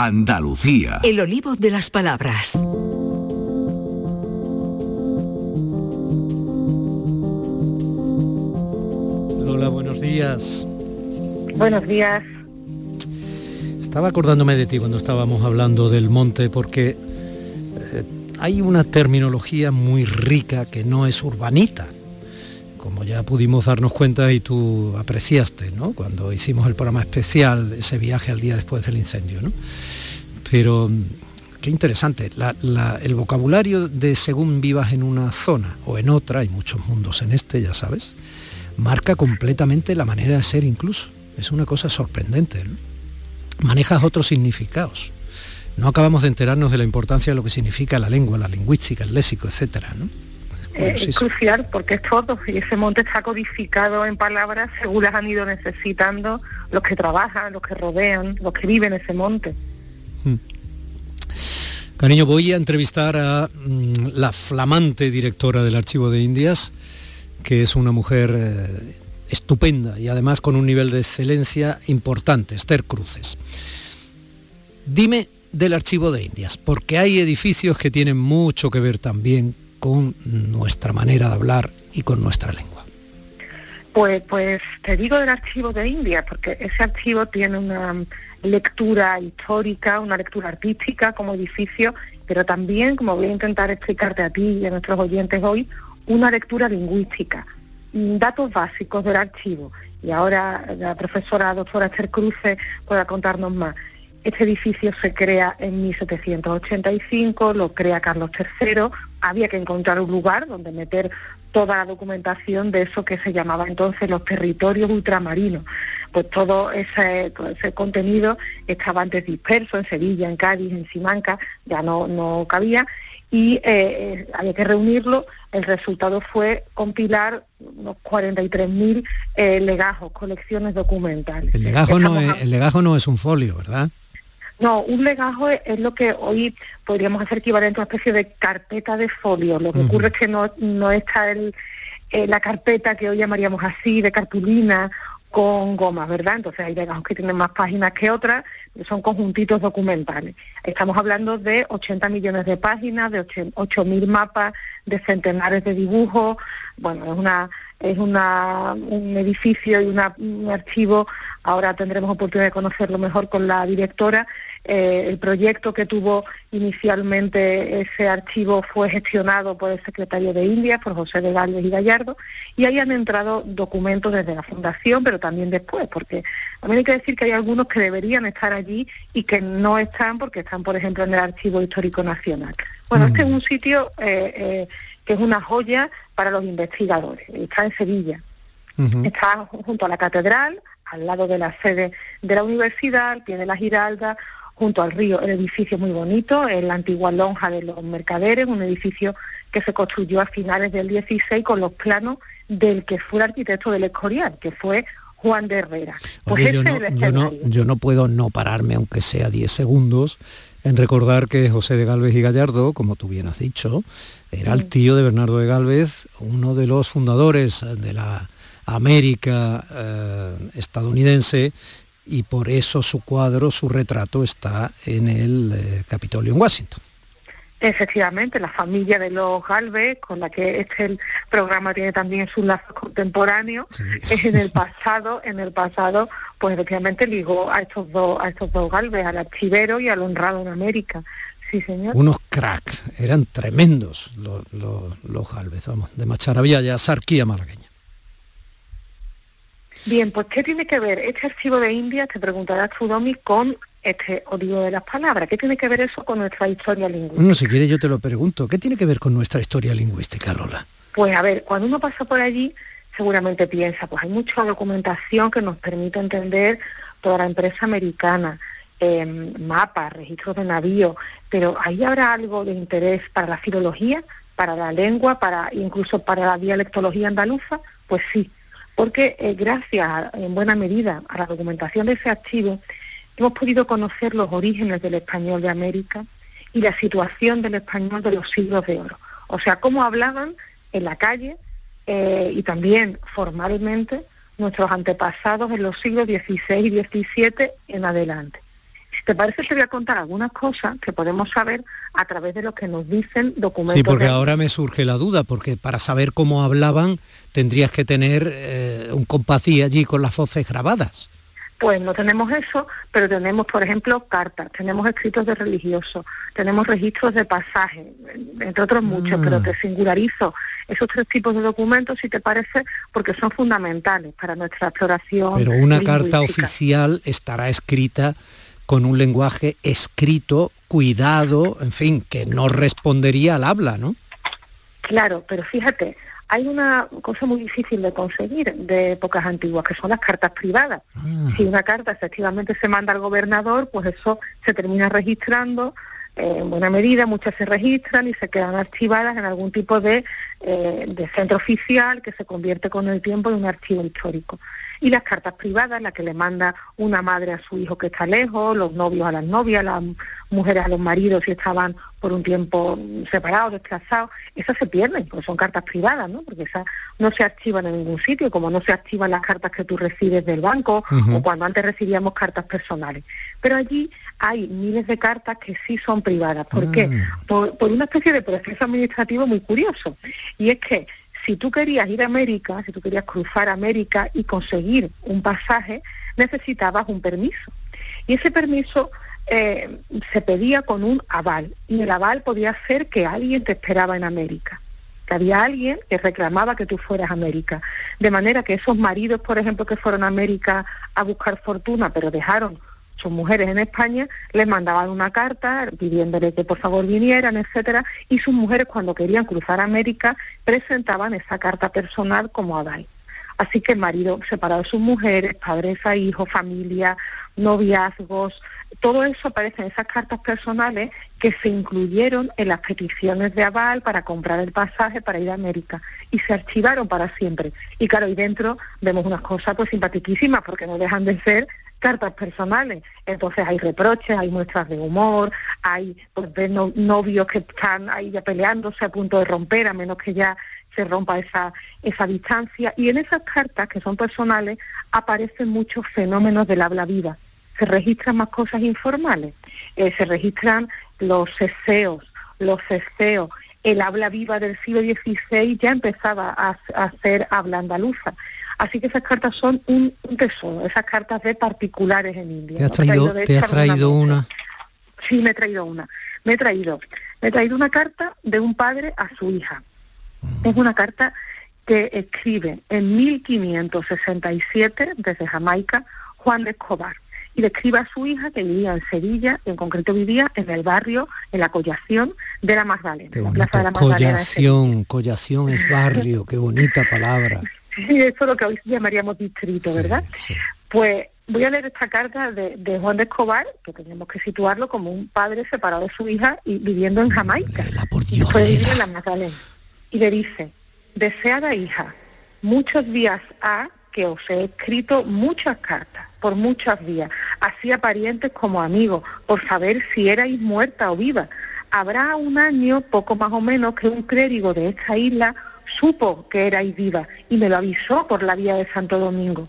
S2: Andalucía.
S22: El olivo de las palabras.
S3: Lola, buenos días.
S23: Buenos días.
S3: Estaba acordándome de ti cuando estábamos hablando del monte porque eh, hay una terminología muy rica que no es urbanita, como ya pudimos darnos cuenta y tú apreciaste, ¿no? Cuando hicimos el programa especial, ese viaje al día después del incendio, ¿no? Pero mm, qué interesante, el vocabulario de según vivas en una zona o en otra, hay muchos mundos en este, ya sabes, marca completamente la manera de ser incluso. Es una cosa sorprendente. Manejas otros significados. No acabamos de enterarnos de la importancia de lo que significa la lengua, la lingüística, el léxico, etcétera. ¿no? Es
S23: Eh, es crucial porque es todo y ese monte está codificado en palabras según las han ido necesitando los que trabajan, los que rodean, los que viven ese monte.
S3: Cariño, voy a entrevistar a mm, la flamante directora del Archivo de Indias, que es una mujer eh, estupenda y además con un nivel de excelencia importante, Esther Cruces. Dime del Archivo de Indias, porque hay edificios que tienen mucho que ver también con nuestra manera de hablar y con nuestra lengua.
S23: Pues, pues te digo del archivo de India, porque ese archivo tiene una lectura histórica, una lectura artística como edificio, pero también, como voy a intentar explicarte a ti y a nuestros oyentes hoy, una lectura lingüística. Datos básicos del archivo. Y ahora la profesora doctora Esther Cruce pueda contarnos más. Este edificio se crea en 1785, lo crea Carlos III. Había que encontrar un lugar donde meter toda la documentación de eso que se llamaba entonces los territorios ultramarinos. Pues todo ese, todo ese contenido estaba antes disperso en Sevilla, en Cádiz, en Simancas, ya no, no cabía y eh, eh, había que reunirlo. El resultado fue compilar unos 43.000 eh, legajos, colecciones documentales.
S3: El legajo, no es, el legajo no es un folio, ¿verdad?
S23: No, un legajo es, es lo que hoy podríamos hacer equivalente a una especie de carpeta de folio. Lo que ocurre es que no, no está el, eh, la carpeta que hoy llamaríamos así, de cartulina con gomas, ¿verdad? Entonces hay legajos que tienen más páginas que otras, son conjuntitos documentales. Estamos hablando de 80 millones de páginas, de 8.000 mapas, de centenares de dibujos. Bueno, es una es una, un edificio y una- un archivo. Ahora tendremos oportunidad de conocerlo mejor con la directora. Eh, el proyecto que tuvo inicialmente ese archivo fue gestionado por el secretario de India, por José de Gales y Gallardo, y ahí han entrado documentos desde la fundación, pero también después, porque también hay que decir que hay algunos que deberían estar allí y que no están porque están, por ejemplo, en el Archivo Histórico Nacional. Bueno, este es un sitio eh, eh, que es una joya para los investigadores. Está en Sevilla. Está junto a la catedral, al lado de la sede de la universidad, tiene la Giralda, junto al río. El edificio es muy bonito, es la antigua lonja de los mercaderes, un edificio que se construyó a finales del 16 con los planos del que fue el arquitecto del Escorial, que fue Juan de Herrera.
S3: Pues yo, no, yo, no, yo no puedo no pararme, aunque sea 10 segundos, en recordar que José de Galvez y Gallardo, como tú bien has dicho, era el tío de Bernardo de Galvez, uno de los fundadores de la América eh, estadounidense, y por eso su cuadro, su retrato está en el eh, Capitolio en Washington.
S23: Efectivamente, la familia de los Galvez, con la que este el programa tiene también sus lazos contemporáneos, es en el pasado, en el pasado, pues efectivamente ligó a estos dos, a estos dos Galvez, al archivero y al honrado en América. Sí, señor.
S3: Unos cracks, eran tremendos los, los, los Galvez, vamos, de Macharavilla ya Sarquía malagueña.
S23: Bien, pues ¿qué tiene que ver este archivo de India, te preguntarás tú, Domi, con este odio de las palabras. ¿Qué tiene que ver eso con nuestra historia lingüística?
S3: No, si quiere yo te lo pregunto. ¿Qué tiene que ver con nuestra historia lingüística, Lola?
S23: Pues a ver, cuando uno pasa por allí, seguramente piensa, pues hay mucha documentación que nos permite entender toda la empresa americana, em, mapas, registros de navío, pero ¿ahí habrá algo de interés para la filología, para la lengua, para incluso para la dialectología andaluza? Pues sí, porque eh, gracias en buena medida a la documentación de ese archivo, hemos podido conocer los orígenes del español de América y la situación del español de los siglos de oro. O sea, cómo hablaban en la calle eh, y también formalmente nuestros antepasados en los siglos XVI y XVII en adelante. Si te parece, te voy a contar algunas cosas que podemos saber a través de lo que nos dicen documentos.
S3: Sí, porque ahora me surge la duda, porque para saber cómo hablaban tendrías que tener eh, un compás allí con las voces grabadas.
S23: Pues no tenemos eso, pero tenemos, por ejemplo, cartas, tenemos escritos de religiosos, tenemos registros de pasajes, entre otros muchos, pero te singularizo esos tres tipos de documentos, si te parece, porque son fundamentales para nuestra exploración.
S3: Pero una carta oficial estará escrita con un lenguaje escrito, cuidado, en fin, que no respondería al habla, ¿no?
S23: Claro, pero fíjate, hay una cosa muy difícil de conseguir de épocas antiguas, que son las cartas privadas. Ah. Si una carta efectivamente se manda al gobernador, pues eso se termina registrando eh, en buena medida, muchas se registran y se quedan archivadas en algún tipo de, eh, de centro oficial que se convierte con el tiempo en un archivo histórico y las cartas privadas, la que le manda una madre a su hijo que está lejos, los novios a las novias, las mujeres a los maridos si estaban por un tiempo separados, desplazados, esas se pierden, porque son cartas privadas, ¿no? Porque esas no se archivan en ningún sitio, como no se archivan las cartas que tú recibes del banco o cuando antes recibíamos cartas personales. Pero allí hay miles de cartas que sí son privadas. ¿Por qué? Ah. Por, por una especie de proceso administrativo muy curioso. Y es que si tú querías ir a América, si tú querías cruzar América y conseguir un pasaje, necesitabas un permiso. Y ese permiso eh, se pedía con un aval. Y el aval podía ser que alguien te esperaba en América que había alguien que reclamaba que tú fueras a América. De manera que esos maridos, por ejemplo, que fueron a América a buscar fortuna, pero dejaron sus mujeres en España les mandaban una carta pidiéndole que por favor vinieran, etcétera, y sus mujeres cuando querían cruzar América presentaban esa carta personal como aval. Así que el marido separado de sus mujeres, padres a hijos, familia, noviazgos, todo eso aparece en esas cartas personales que se incluyeron en las peticiones de aval para comprar el pasaje para ir a América y se archivaron para siempre. Y claro, ahí dentro vemos unas cosas pues simpaticísimas porque no dejan de ser cartas personales. Entonces hay reproches, hay muestras de humor, hay pues, novios que están ahí ya peleándose a punto de romper, a menos que ya se rompa esa, esa distancia. Y en esas cartas, que son personales, aparecen muchos fenómenos del habla viva. Se registran más cosas informales, eh, se registran los eseos, los ceceos, el habla viva del siglo XVI ya empezaba a, a ser habla andaluza. Así que esas cartas son un, tesoro, esas cartas de particulares en India.
S3: ¿Te has traído, una?
S23: Sí, me he traído una. Me he traído, me he traído una carta de un padre a su hija. Es una carta que escribe en 1567 desde Jamaica Juan de Escobar. y le escribe a su hija que vivía en Sevilla, y en concreto vivía en el barrio, en la Collación de la Magdalena.
S3: Qué bonito, collación, collación es barrio, qué bonita palabra.
S23: Sí, eso es lo que hoy llamaríamos distrito, ¿verdad? Pues voy a leer esta carta de, Juan de Escobar, que tenemos que situarlo como un padre separado de su hija y viviendo en Jamaica.
S3: por Dios,
S23: y en la Magdalena. Y le dice, deseada hija, muchos días ha que os he escrito muchas cartas, por muchas vías, así a parientes como amigos, por saber si erais muerta o viva. Habrá un año, poco más o menos, que un clérigo de esta isla supo que erais viva y me lo avisó por la vía de Santo Domingo.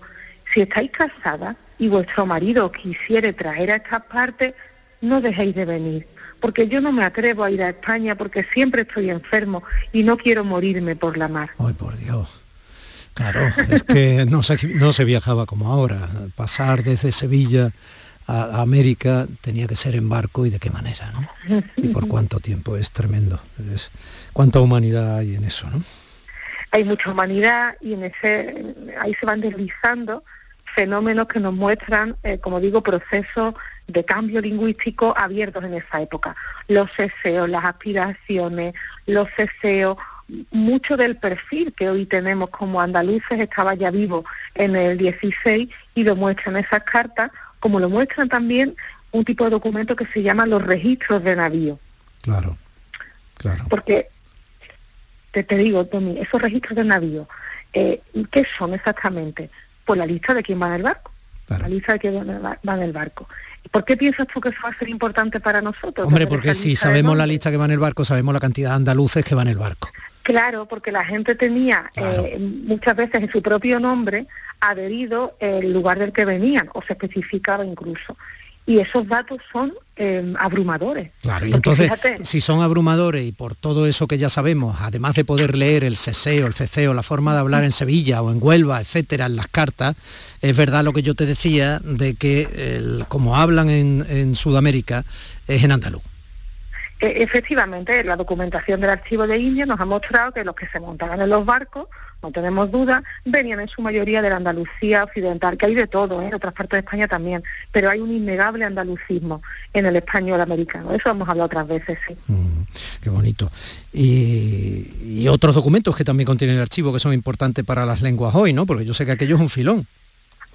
S23: Si estáis casada y vuestro marido quisiere traer a estas partes, no dejéis de venir, porque yo no me atrevo a ir a España porque siempre estoy enfermo y no quiero morirme por la mar.
S3: Ay, por Dios. Claro, es que no se, no se viajaba como ahora. Pasar desde Sevilla a, América tenía que ser en barco y de qué manera, ¿no? Y por cuánto tiempo, es tremendo. Es, cuánta humanidad hay en eso, ¿no?
S23: Hay mucha humanidad y en ese ahí se van deslizando fenómenos que nos muestran, eh, como digo, procesos de cambio lingüístico abiertos en esa época. Los deseos, las aspiraciones, los deseos, mucho del perfil que hoy tenemos como andaluces estaba ya vivo en el 16 y lo muestran esas cartas, como lo muestran también un tipo de documento que se llama los registros de navío.
S3: Claro, claro.
S23: Porque, te, te digo, Tommy, esos registros de navío, eh, ¿qué son exactamente? Pues la lista de quién va en el barco. La lista de quién va en el barco. ¿Por qué piensas tú que eso va a ser importante para nosotros?
S3: Hombre, porque si sabemos la lista que va en el barco, sabemos la cantidad de andaluces que va en el barco.
S23: Claro, porque la gente tenía eh, muchas veces en su propio nombre adherido el lugar del que venían, o se especificaba incluso. Y esos datos son eh, abrumadores.
S3: Claro, y entonces, si son abrumadores y por todo eso que ya sabemos, además de poder leer el ceseo, el ceceo, la forma de hablar en Sevilla o en Huelva, etcétera, en las cartas, es verdad lo que yo te decía de que como hablan en Sudamérica, es en andaluz.
S23: E, efectivamente, la documentación del archivo de India nos ha mostrado que los que se montaban en los barcos, no tenemos duda, venían en su mayoría de la Andalucía occidental, que hay de todo, ¿eh? en otras partes de España también, pero hay un innegable andalucismo en el español americano. Eso hemos hablado otras veces, sí.
S3: Mm, qué bonito. Y, y, otros documentos que también contiene el archivo que son importantes para las lenguas hoy, ¿no? Porque yo sé que aquello es un filón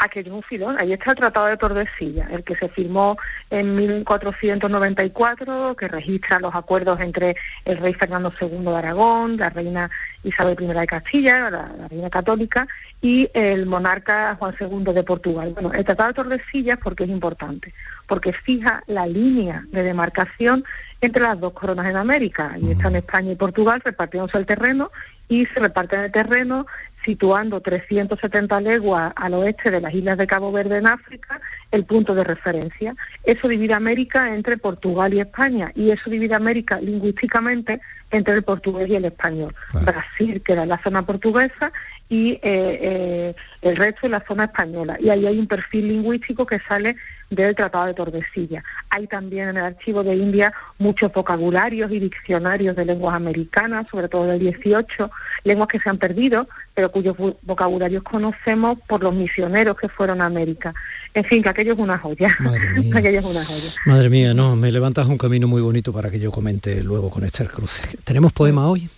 S23: aquello es un filón. Ahí está el Tratado de Tordesillas, el que se firmó en 1494, que registra los acuerdos entre el rey Fernando II de Aragón, la reina Isabel I de Castilla, la, reina católica, y el monarca Juan II de Portugal. Bueno, el Tratado de Tordesillas, porque es importante? Porque fija la línea de demarcación entre las dos coronas en América. Y están España y Portugal repartiéndose el terreno y se reparten el terreno situando 370 leguas al oeste de las islas de Cabo Verde en África, el punto de referencia. Eso divide América entre Portugal y España y eso divide América lingüísticamente entre el portugués y el español. Brasil queda en la zona portuguesa y eh, eh, el resto en la zona española. Y ahí hay un perfil lingüístico que sale del Tratado de Tordesillas. Hay también en el archivo de India muchos vocabularios y diccionarios de lenguas americanas, sobre todo del 18, lenguas que se han perdido, pero cuyos vocabularios conocemos por los misioneros que fueron a América. En fin, que aquello es una joya.
S3: Madre mía,
S23: aquello es una joya.
S3: Madre mía no, me levantas un camino muy bonito para que yo comente luego con Esther Cruz. ¿Tenemos poema hoy?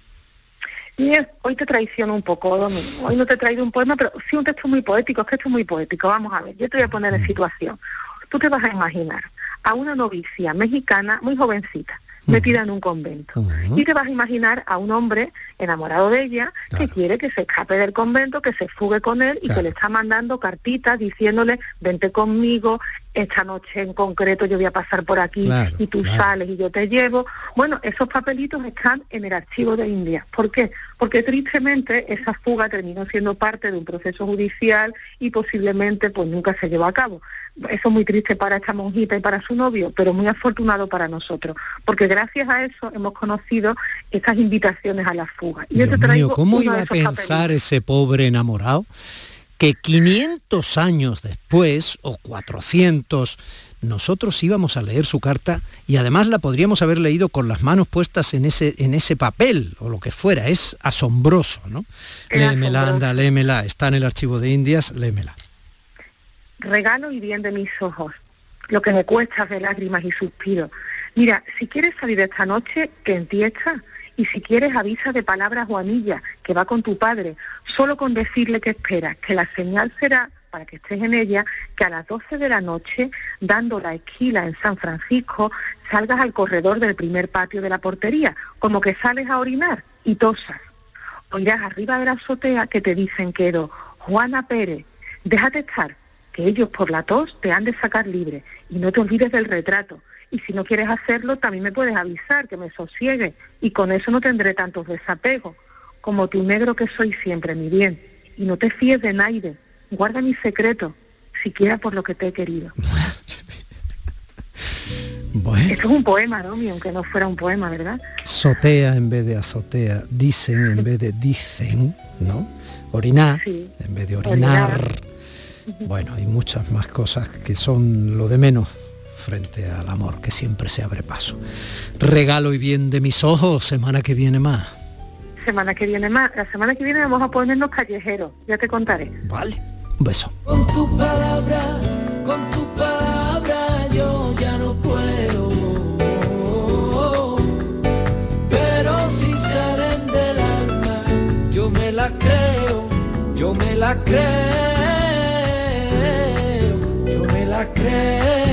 S23: Y hoy te traiciono un poco, Domingo. Hoy no te he traído un poema, pero sí un texto muy poético, es que esto es muy poético. Vamos a ver, yo te voy a poner en situación. Tú te vas a imaginar a una novicia mexicana muy jovencita, metida en un convento. Y te vas a imaginar a un hombre enamorado de ella que quiere que se escape del convento, que se fugue con él y que le está mandando cartitas diciéndole, vente conmigo, esta noche en concreto yo voy a pasar por aquí y tú sales y yo te llevo. Bueno, esos papelitos están en el archivo de India. ¿Por qué? Porque tristemente esa fuga terminó siendo parte de un proceso judicial y posiblemente pues nunca se llevó a cabo. Eso es muy triste para esta monjita y para su novio, pero muy afortunado para nosotros, porque gracias a eso hemos conocido estas invitaciones a la fuga.
S3: Y Dios mío, ¿cómo iba a pensar ese pobre enamorado? Que 500 años después, o 400, nosotros íbamos a leer su carta y además la podríamos haber leído con las manos puestas en ese, en ese papel o lo que fuera. Es asombroso, ¿no? léemela, anda, léemela. Está en el archivo de Indias, léemela.
S23: Regalo y bien de mis ojos. lo que me cuesta de lágrimas y suspiros. Mira, si quieres salir esta noche, que en ti está. Y si quieres, avisa de palabras o anillas, que va con tu padre, solo con decirle que esperas, que la señal será, para que estés en ella, que a las 12 de la noche, dando la esquila en San Francisco, salgas al corredor del primer patio de la portería, como que sales a orinar y tosas. Oirás arriba de la azotea que te dicen quedo, Juana Pérez, déjate estar, que ellos por la tos te han de sacar libre y no te olvides del retrato. Y si no quieres hacerlo, también me puedes avisar, que me sosiegue, y con eso no tendré tantos desapegos, como tu negro que soy siempre, mi bien. Y no te fíes de nadie, guarda mi secreto, siquiera por lo que te he querido.
S3: Bueno.
S23: Esto es un poema, ¿no? Y aunque no fuera un poema, ¿verdad?
S3: Sotea en vez de azotea, dicen en vez de dicen, ¿no? Orinar
S23: Sí.
S3: en vez de orinar. Bueno, hay muchas más cosas que son lo de menos frente al amor, que siempre se abre paso. Regalo y bien de mis ojos, semana que viene más.
S23: Semana que viene más. La semana que viene vamos a ponernos callejeros, ya te contaré.
S3: Vale. Un beso.
S24: Con tu palabra, con tu palabra yo ya no puedo. Pero si salen del alma, yo me la creo, yo me la creo, yo me la creo.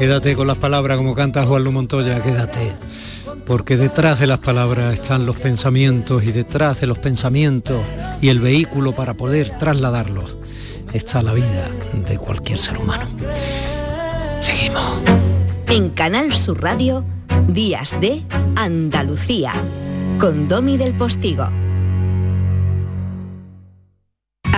S3: Quédate con las palabras como canta Juan Lu Montoya, quédate. Porque detrás de las palabras están los pensamientos y detrás de los pensamientos y el vehículo para poder trasladarlos está la vida de cualquier ser humano. Seguimos.
S25: En Canal Sur Radio, Días de Andalucía, con Domi del Postigo.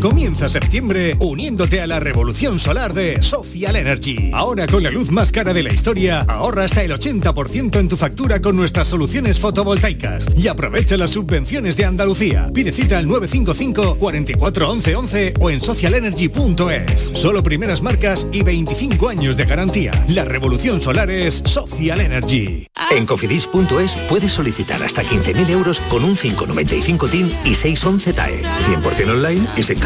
S26: Comienza septiembre uniéndote a la revolución solar de Social Energy. Ahora con la luz más cara de la historia, ahorra hasta el 80% en tu factura con nuestras soluciones fotovoltaicas y aprovecha las subvenciones de Andalucía. Pide cita al 955 44 11 11 o en socialenergy.es. Solo primeras marcas y 25 años de garantía. La revolución solar es Social Energy.
S27: En cofidis.es puedes solicitar hasta 15.000 euros con un 595 TIN y 611 TAE. 100% online y sin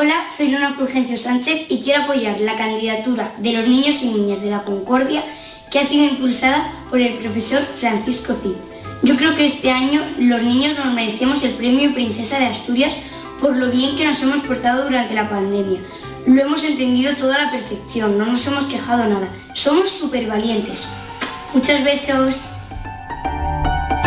S28: Hola, soy Luna Fulgencio Sánchez y quiero apoyar la candidatura de los niños y niñas de la Concordia que ha sido impulsada por el profesor Francisco Cid. Yo creo que este año los niños nos merecemos el premio Princesa de Asturias por lo bien que nos hemos portado durante la pandemia. Lo hemos entendido toda a la perfección, no nos hemos quejado nada. Somos súper valientes. Muchos besos.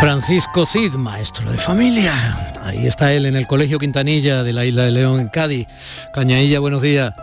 S3: Francisco Cid, maestro de familia. Ahí está él en el Colegio Quintanilla de la Isla de León en Cádiz. Cañailla, buenos días.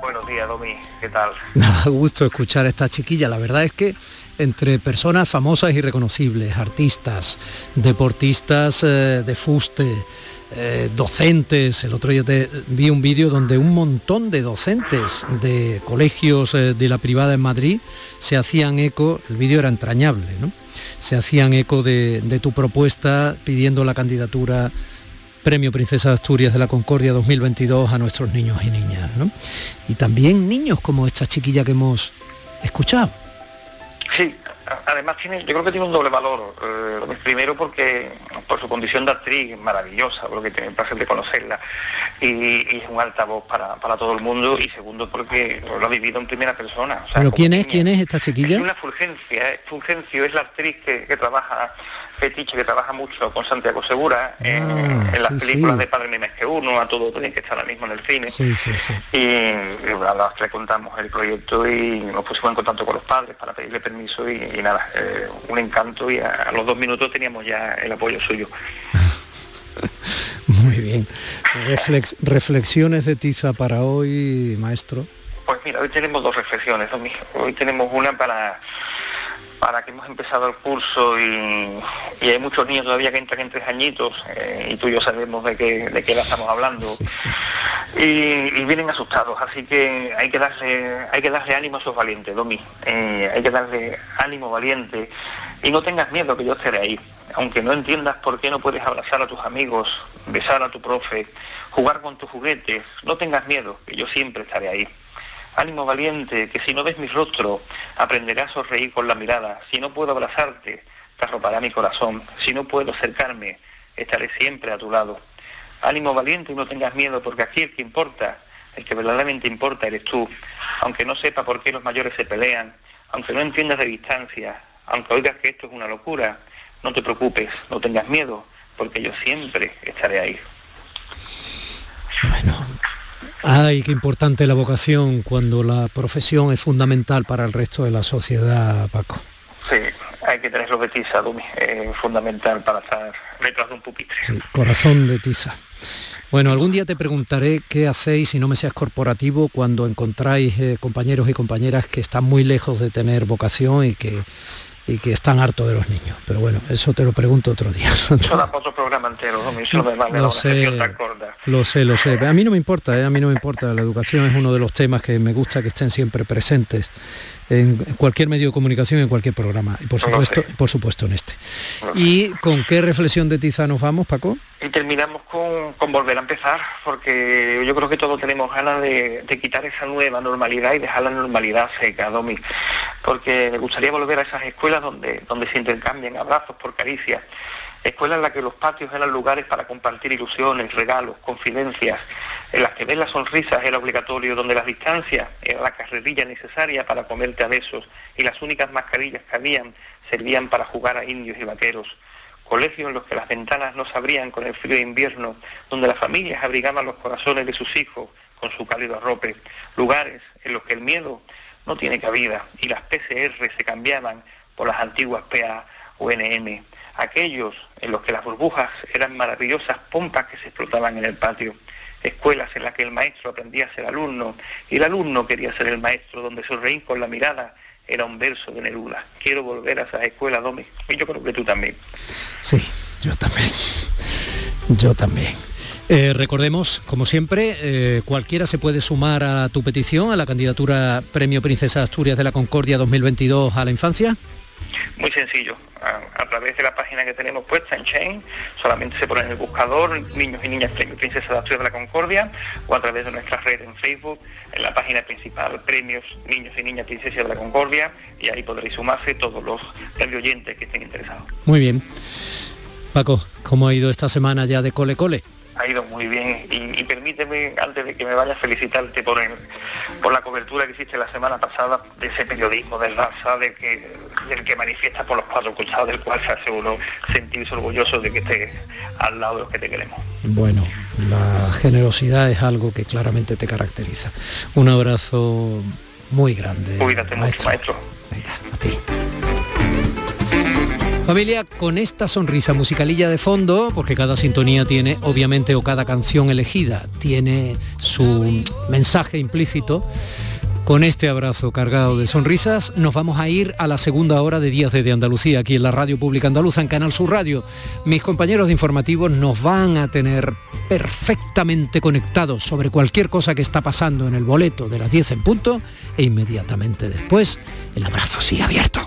S29: Buenos días, Domi. ¿Qué tal?
S3: Da gusto escuchar a esta chiquilla. La verdad es que entre personas famosas y reconocibles, artistas, deportistas eh, de fuste, eh, docentes. El otro día te, vi un vídeo donde un montón de docentes de colegios eh, de la privada en Madrid se hacían eco, el vídeo era entrañable, ¿no? Se hacían eco de, tu propuesta pidiendo la candidatura Premio Princesa de Asturias de la Concordia 2022 a nuestros niños y niñas. Y también niños como esta chiquilla que hemos escuchado.
S29: Sí, además tiene, yo creo que tiene un doble valor. Eh, primero porque por su condición de actriz maravillosa, porque tiene el placer de conocerla y, es un altavoz para, para, todo el mundo. Y segundo porque lo ha vivido en primera persona.
S3: ¿Pero quién es? ¿Quién es esta chiquilla?
S29: Es una Fulgencia. Fulgencio es la actriz que, que trabaja fetiche que trabaja mucho con Santiago Segura en, ah, las películas de Padre Memes que uno, a todo tiene que estar ahora mismo en el cine. y, a las le contamos el proyecto y nos pusimos en contacto con los padres para pedirle permiso y, nada, eh, un encanto y a, los dos minutos teníamos ya el apoyo suyo.
S3: Muy bien. reflexiones de tiza para hoy, maestro.
S29: Pues mira, hoy tenemos dos reflexiones. Hoy tenemos una para para que hemos empezado el curso y, hay muchos niños todavía que entran en tres añitos eh, y tú y yo sabemos de qué, de qué estamos hablando. Y, vienen asustados así que hay que darle hay que darle ánimo a esos valientes Domi. Eh, hay que darle ánimo valiente. Y no tengas miedo que yo estaré ahí. Aunque no entiendas por qué no puedes abrazar a tus amigos besar a tu profe jugar con tus juguetes no tengas miedo que yo siempre estaré ahí Ánimo valiente, que si no ves mi rostro, aprenderás a sonreír con la mirada. Si no puedo abrazarte, te arropará mi corazón. Si no puedo acercarme, estaré siempre a tu lado. Ánimo valiente y no tengas miedo, porque aquí el que importa, el que verdaderamente importa eres tú. Aunque no sepa por qué los mayores se pelean, aunque no entiendas de distancia, aunque oigas que esto es una locura, no te preocupes, no tengas miedo, porque yo siempre estaré ahí.
S3: Bueno, Ay, qué importante la vocación cuando la profesión es fundamental para el resto de la sociedad, Paco.
S29: Sí, hay que tenerlo de tiza, es fundamental para estar detrás de un pupitre. Sí,
S3: corazón de tiza. Bueno, algún día te preguntaré qué hacéis, si no me seas corporativo, cuando encontráis eh, compañeros y compañeras que están muy lejos de tener vocación y que y que están hartos de los niños. Pero bueno, eso te lo pregunto otro día.
S29: Eso da otro programa entero, ¿no? Eso lo sé,
S3: lo sé, lo sé. A mí no me importa, ¿eh? a mí no me importa. La educación es uno de los temas que me gusta que estén siempre presentes en cualquier medio de comunicación, en cualquier programa, y por supuesto, por supuesto en este. ¿Y con qué reflexión de tiza nos vamos, Paco?
S29: Y terminamos con, volver a empezar, porque yo creo que todos tenemos ganas de, quitar esa nueva normalidad y dejar la normalidad seca, Domi, porque me gustaría volver a esas escuelas donde, donde se intercambian abrazos por caricias, escuelas en las que los patios eran lugares para compartir ilusiones, regalos, confidencias, en las que ver las sonrisas era obligatorio, donde las distancias era la carrerilla necesaria para comerte a besos y las únicas mascarillas que habían servían para jugar a indios y vaqueros. Colegios en los que las ventanas no se abrían con el frío de invierno, donde las familias abrigaban los corazones de sus hijos con su cálido arrope. Lugares en los que el miedo no tiene cabida y las PCR se cambiaban por las antiguas PA o NM aquellos en los que las burbujas eran maravillosas pompas que se explotaban en el patio, escuelas en las que el maestro aprendía a ser alumno y el alumno quería ser el maestro, donde sonreír con la mirada era un verso de Neruda. Quiero volver a esas escuelas, Domi, y yo creo que tú también.
S3: Sí, yo también. Yo también. Eh, recordemos, como siempre, eh, cualquiera se puede sumar a tu petición, a la candidatura Premio Princesa Asturias de la Concordia 2022 a la infancia.
S29: Muy sencillo, a, través de la página que tenemos puesta en Chain, solamente se pone en el buscador Niños y Niñas Premios Princesa de Asturias de la Concordia o a través de nuestra red en Facebook, en la página principal Premios Niños y Niñas Princesa de la Concordia y ahí podréis sumarse todos los oyentes que estén interesados.
S3: Muy bien. Paco, ¿cómo ha ido esta semana ya de cole cole?
S29: Ha ido muy bien y, permíteme, antes de que me vaya a felicitarte por, por la cobertura que hiciste la semana pasada de ese periodismo de raza, de que, del que manifiesta por los cuatro costados, del cual se hace uno sentirse orgulloso de que esté al lado de los que te queremos.
S3: Bueno, la generosidad es algo que claramente te caracteriza. Un abrazo muy grande.
S29: Cuídate mucho, maestro.
S3: Venga, a ti. Familia, con esta sonrisa musicalilla de fondo, porque cada sintonía tiene, obviamente, o cada canción elegida tiene su mensaje implícito, con este abrazo cargado de sonrisas, nos vamos a ir a la segunda hora de Días de Andalucía, aquí en la Radio Pública Andaluza, en Canal Sur Radio. Mis compañeros de informativos nos van a tener perfectamente conectados sobre cualquier cosa que está pasando en el boleto de las 10 en punto e inmediatamente después el abrazo sigue abierto.